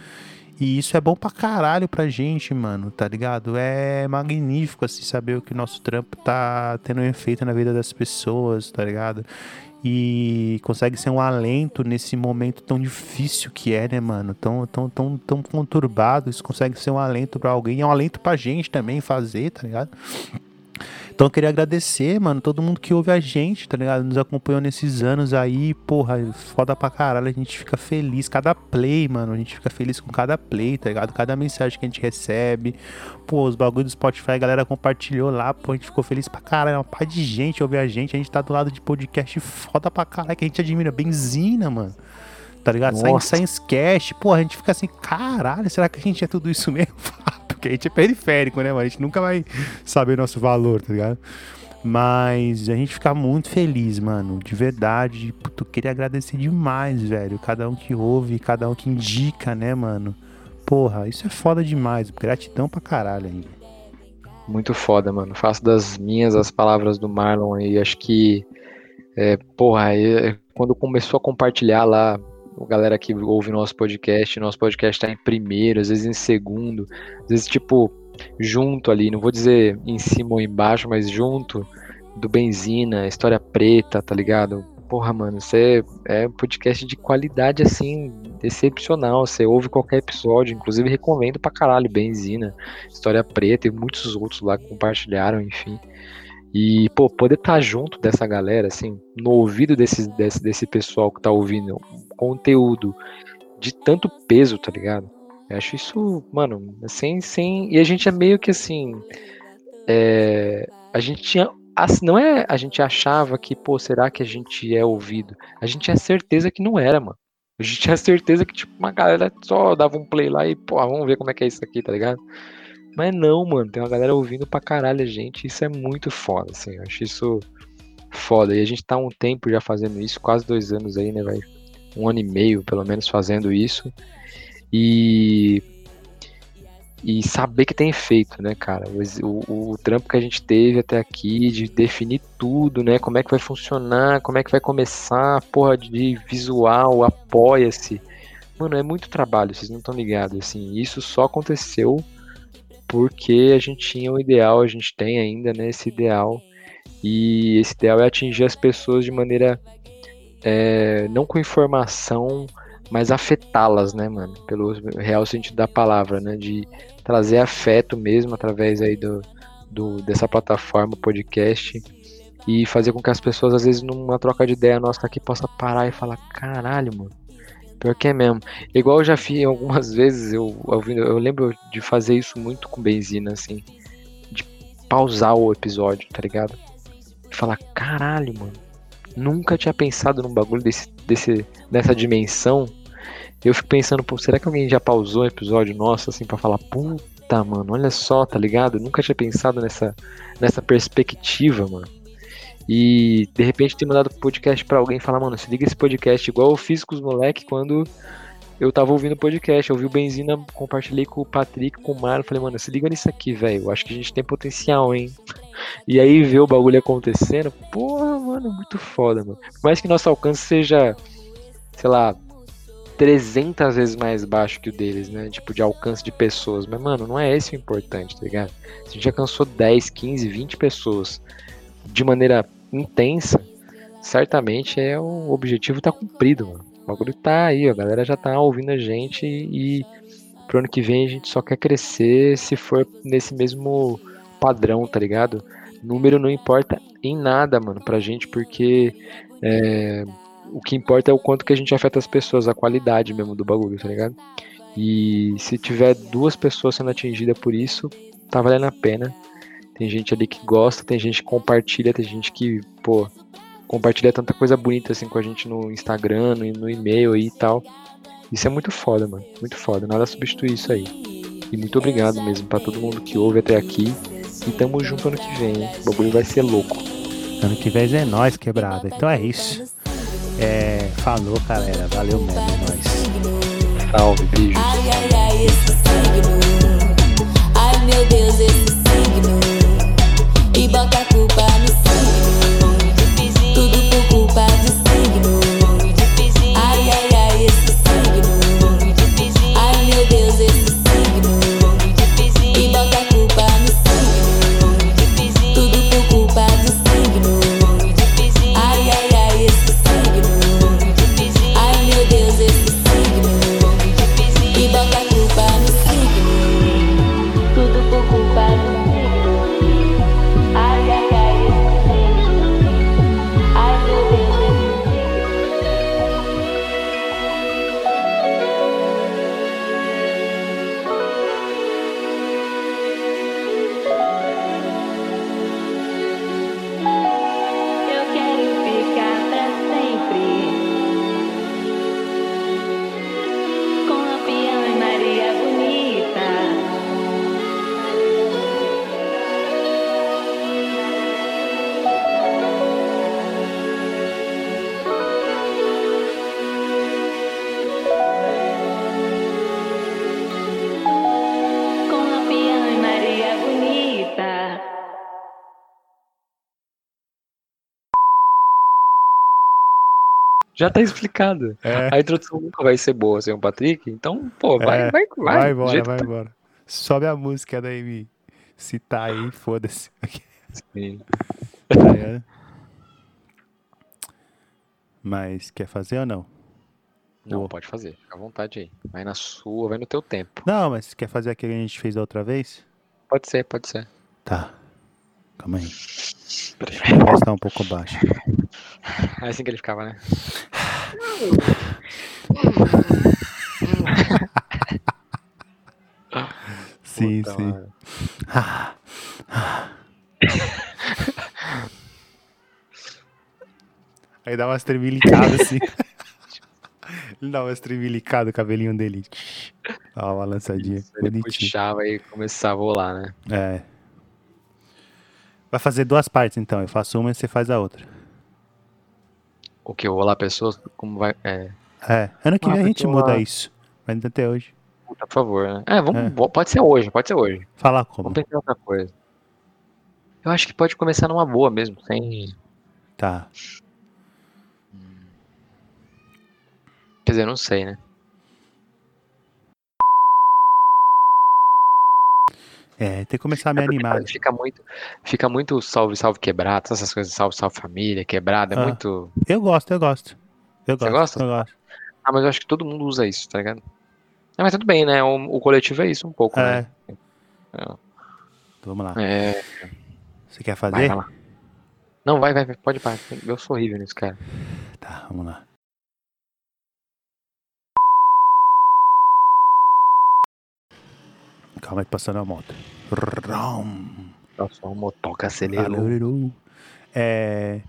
E isso é bom pra caralho pra gente, mano, tá ligado? É magnífico, assim, saber o que o nosso trampo tá tendo efeito na vida das pessoas, tá ligado? E consegue ser um alento nesse momento tão difícil que é, né, mano? Tão, tão, tão, tão conturbado. Isso consegue ser um alento para alguém. É um alento pra gente também fazer, tá ligado? Então eu queria agradecer, mano, todo mundo que ouve a gente, tá ligado? Nos acompanhou nesses anos aí, porra, foda pra caralho, a gente fica feliz, cada play, mano, a gente fica feliz com cada play, tá ligado? Cada mensagem que a gente recebe, pô, os bagulhos do Spotify, a galera compartilhou lá, pô, a gente ficou feliz pra caralho, uma par de gente ouve a gente, a gente tá do lado de podcast foda pra caralho, que a gente admira, benzina, mano tá ligado? Sai Science Cast, pô, a gente fica assim, caralho, será que a gente é tudo isso mesmo? [LAUGHS] A gente é periférico, né, mano? A gente nunca vai saber nosso valor, tá ligado? Mas a gente fica muito feliz, mano. De verdade. Puto, queria agradecer demais, velho. Cada um que ouve, cada um que indica, né, mano? Porra, isso é foda demais. Gratidão pra caralho aí. Muito foda, mano. Faço das minhas as palavras do Marlon aí. Acho que, é, porra, é, quando começou a compartilhar lá a galera que ouve nosso podcast, nosso podcast tá em primeiro, às vezes em segundo, às vezes tipo junto ali, não vou dizer em cima ou embaixo, mas junto do Benzina, História Preta, tá ligado? Porra, mano, você é um podcast de qualidade assim, excepcional. Você ouve qualquer episódio, inclusive recomendo pra caralho Benzina, História Preta e muitos outros lá compartilharam, enfim. E, pô, poder estar tá junto dessa galera, assim, no ouvido desse, desse, desse pessoal que tá ouvindo conteúdo de tanto peso, tá ligado? Eu acho isso, mano, sem, sem. E a gente é meio que assim. É, a gente tinha. Não é a gente achava que, pô, será que a gente é ouvido? A gente tinha certeza que não era, mano. A gente tinha certeza que, tipo, uma galera só dava um play lá e, pô, vamos ver como é que é isso aqui, tá ligado? Mas não, mano, tem uma galera ouvindo pra caralho a gente, isso é muito foda, assim, eu acho isso foda. E a gente tá um tempo já fazendo isso, quase dois anos aí, né, velho? Um ano e meio, pelo menos, fazendo isso. E. E saber que tem efeito, né, cara? O, o, o trampo que a gente teve até aqui, de definir tudo, né? Como é que vai funcionar, como é que vai começar, porra de visual, apoia-se. Mano, é muito trabalho, vocês não estão ligados, assim. Isso só aconteceu porque a gente tinha um ideal, a gente tem ainda né, esse ideal, e esse ideal é atingir as pessoas de maneira é, não com informação, mas afetá-las, né, mano? Pelo real sentido da palavra, né? De trazer afeto mesmo através aí do, do dessa plataforma podcast e fazer com que as pessoas, às vezes, numa troca de ideia nossa aqui, possa parar e falar, caralho, mano. Pior que é mesmo. Igual eu já fiz algumas [LAUGHS] vezes, eu, eu, eu lembro de fazer isso muito com benzina, assim. De pausar o episódio, tá ligado? E falar, caralho, mano. Nunca tinha pensado num bagulho desse, desse, dessa dimensão. Eu fico pensando, pô, será que alguém já pausou um episódio nosso, assim, pra falar, puta, mano, olha só, tá ligado? Nunca tinha pensado nessa, nessa perspectiva, mano. E de repente ter mandado podcast para alguém falar, mano, se liga esse podcast, igual eu fiz com os moleques quando eu tava ouvindo podcast. Eu vi o Benzina, compartilhei com o Patrick, com o Mário, falei, mano, se liga nisso aqui, velho. Eu acho que a gente tem potencial, hein? E aí ver o bagulho acontecendo, porra, mano, muito foda, mano. Por mais que nosso alcance seja, sei lá, 300 vezes mais baixo que o deles, né? Tipo, de alcance de pessoas. Mas, mano, não é esse o importante, tá ligado? Se a gente alcançou 10, 15, 20 pessoas de maneira intensa, certamente é o objetivo tá cumprido, mano. O bagulho tá aí, a galera já tá ouvindo a gente e, e pro ano que vem a gente só quer crescer se for nesse mesmo padrão, tá ligado? Número não importa em nada, mano, pra gente, porque é, o que importa é o quanto que a gente afeta as pessoas, a qualidade mesmo do bagulho, tá ligado? E se tiver duas pessoas sendo atingidas por isso, tá valendo a pena. Tem gente ali que gosta, tem gente que compartilha, tem gente que, pô, compartilha tanta coisa bonita assim com a gente no Instagram, no, no e-mail aí e tal. Isso é muito foda, mano. Muito foda. Nada substitui isso aí. E muito obrigado mesmo para todo mundo que ouve até aqui. E tamo junto ano que vem, hein? O bagulho vai ser louco. Ano que vem é nós, quebrada. Então é isso. É, falou, galera. Valeu mesmo, é nóis. Salve, beijo. Ai, ai, ai, esse signo. Ai, meu Deus, esse signo. E bota Já tá explicado. É. A introdução nunca vai ser boa sem o Patrick, então, pô, vai, É, vai, vai. Vai embora, vai tá. embora. Sobe a música daí, me citar aí, foda-se. Sim. Tá ligado? Mas quer fazer ou não? Não, Boa. pode fazer, fica à vontade aí. Vai na sua, vai no teu tempo. Não, mas quer fazer aquele que a gente fez da outra vez? Pode ser, pode ser. Tá. Calma aí. Voz tá um pouco baixa. [LAUGHS] É assim que ele ficava, né? Sim, Puta, sim. [LAUGHS] Aí dá umas tremelicadas assim. [LAUGHS] Ele dá umas tremelicadas, o cabelinho dele. Dá uma balançadinha. Ele Bonitinho. puxava e começava a rolar, né? É. Vai fazer duas partes então. Eu faço uma e você faz a outra. O que? Rolar pessoas? Como vai. É. É. Ano que Ah, vem a gente muda isso. Mas ainda até hoje. Por favor, né? É, vamos. É. Pode ser hoje, pode ser hoje. Falar como? Vamos pensar outra coisa. Eu acho que pode começar numa boa mesmo, sem. Tá. Quer dizer, não sei, né? É, tem que começar a me É animar. Fica muito, fica muito salve, salve quebrado, essas coisas, salve, salve família, quebrada, é Ah. muito. Eu gosto, eu gosto. Eu Você gosto. gosta? Eu gosto. Ah, mas eu acho que todo mundo usa isso, tá ligado? Ah, mas tudo bem, né? O, o coletivo é isso um pouco, É. né? É. Vamos lá. É, Você quer vai, fazer? vai lá. Não, vai, vai, vai, pode parar. Eu sou horrível nisso, cara. Tá, vamos lá. Calma aí, passando a moto. Rum. Nossa, o motoca acelerou. Acelerou. É.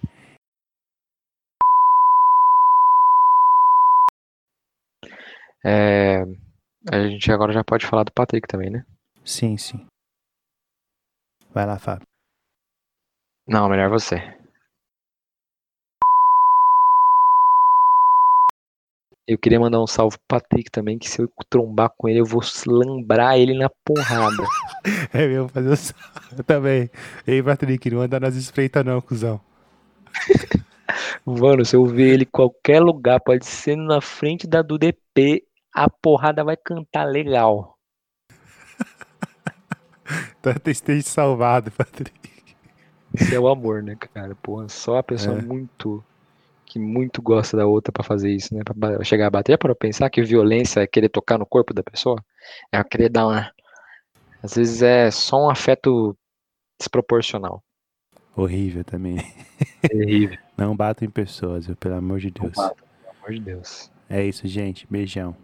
É, a gente agora já pode falar do Patrick também, né? Sim, sim. Vai lá, Fábio. Não, melhor você. Eu queria mandar um salve pro Patrick também, que se eu trombar com ele, eu vou lembrar ele na porrada. [LAUGHS] É mesmo, fazer o sal- Eu também. Ei, Patrick, não anda nas espreitas não, cuzão. [LAUGHS] Mano, se eu ver ele em qualquer lugar, pode ser na frente da do DP, a porrada vai cantar legal. [LAUGHS] Tá esteja salvado, Patrick. Isso é o amor, né, cara? Porra, só a pessoa É. muito. Que muito gosta da outra pra fazer isso, né? Pra chegar a bater. Já parou pra pensar que violência é querer tocar no corpo da pessoa? É querer dar uma. Às vezes é só um afeto desproporcional. Horrível também. Terrível. [LAUGHS] Não batam em pessoas, pelo amor de Deus. Pelo amor de Deus. É isso, gente. Beijão.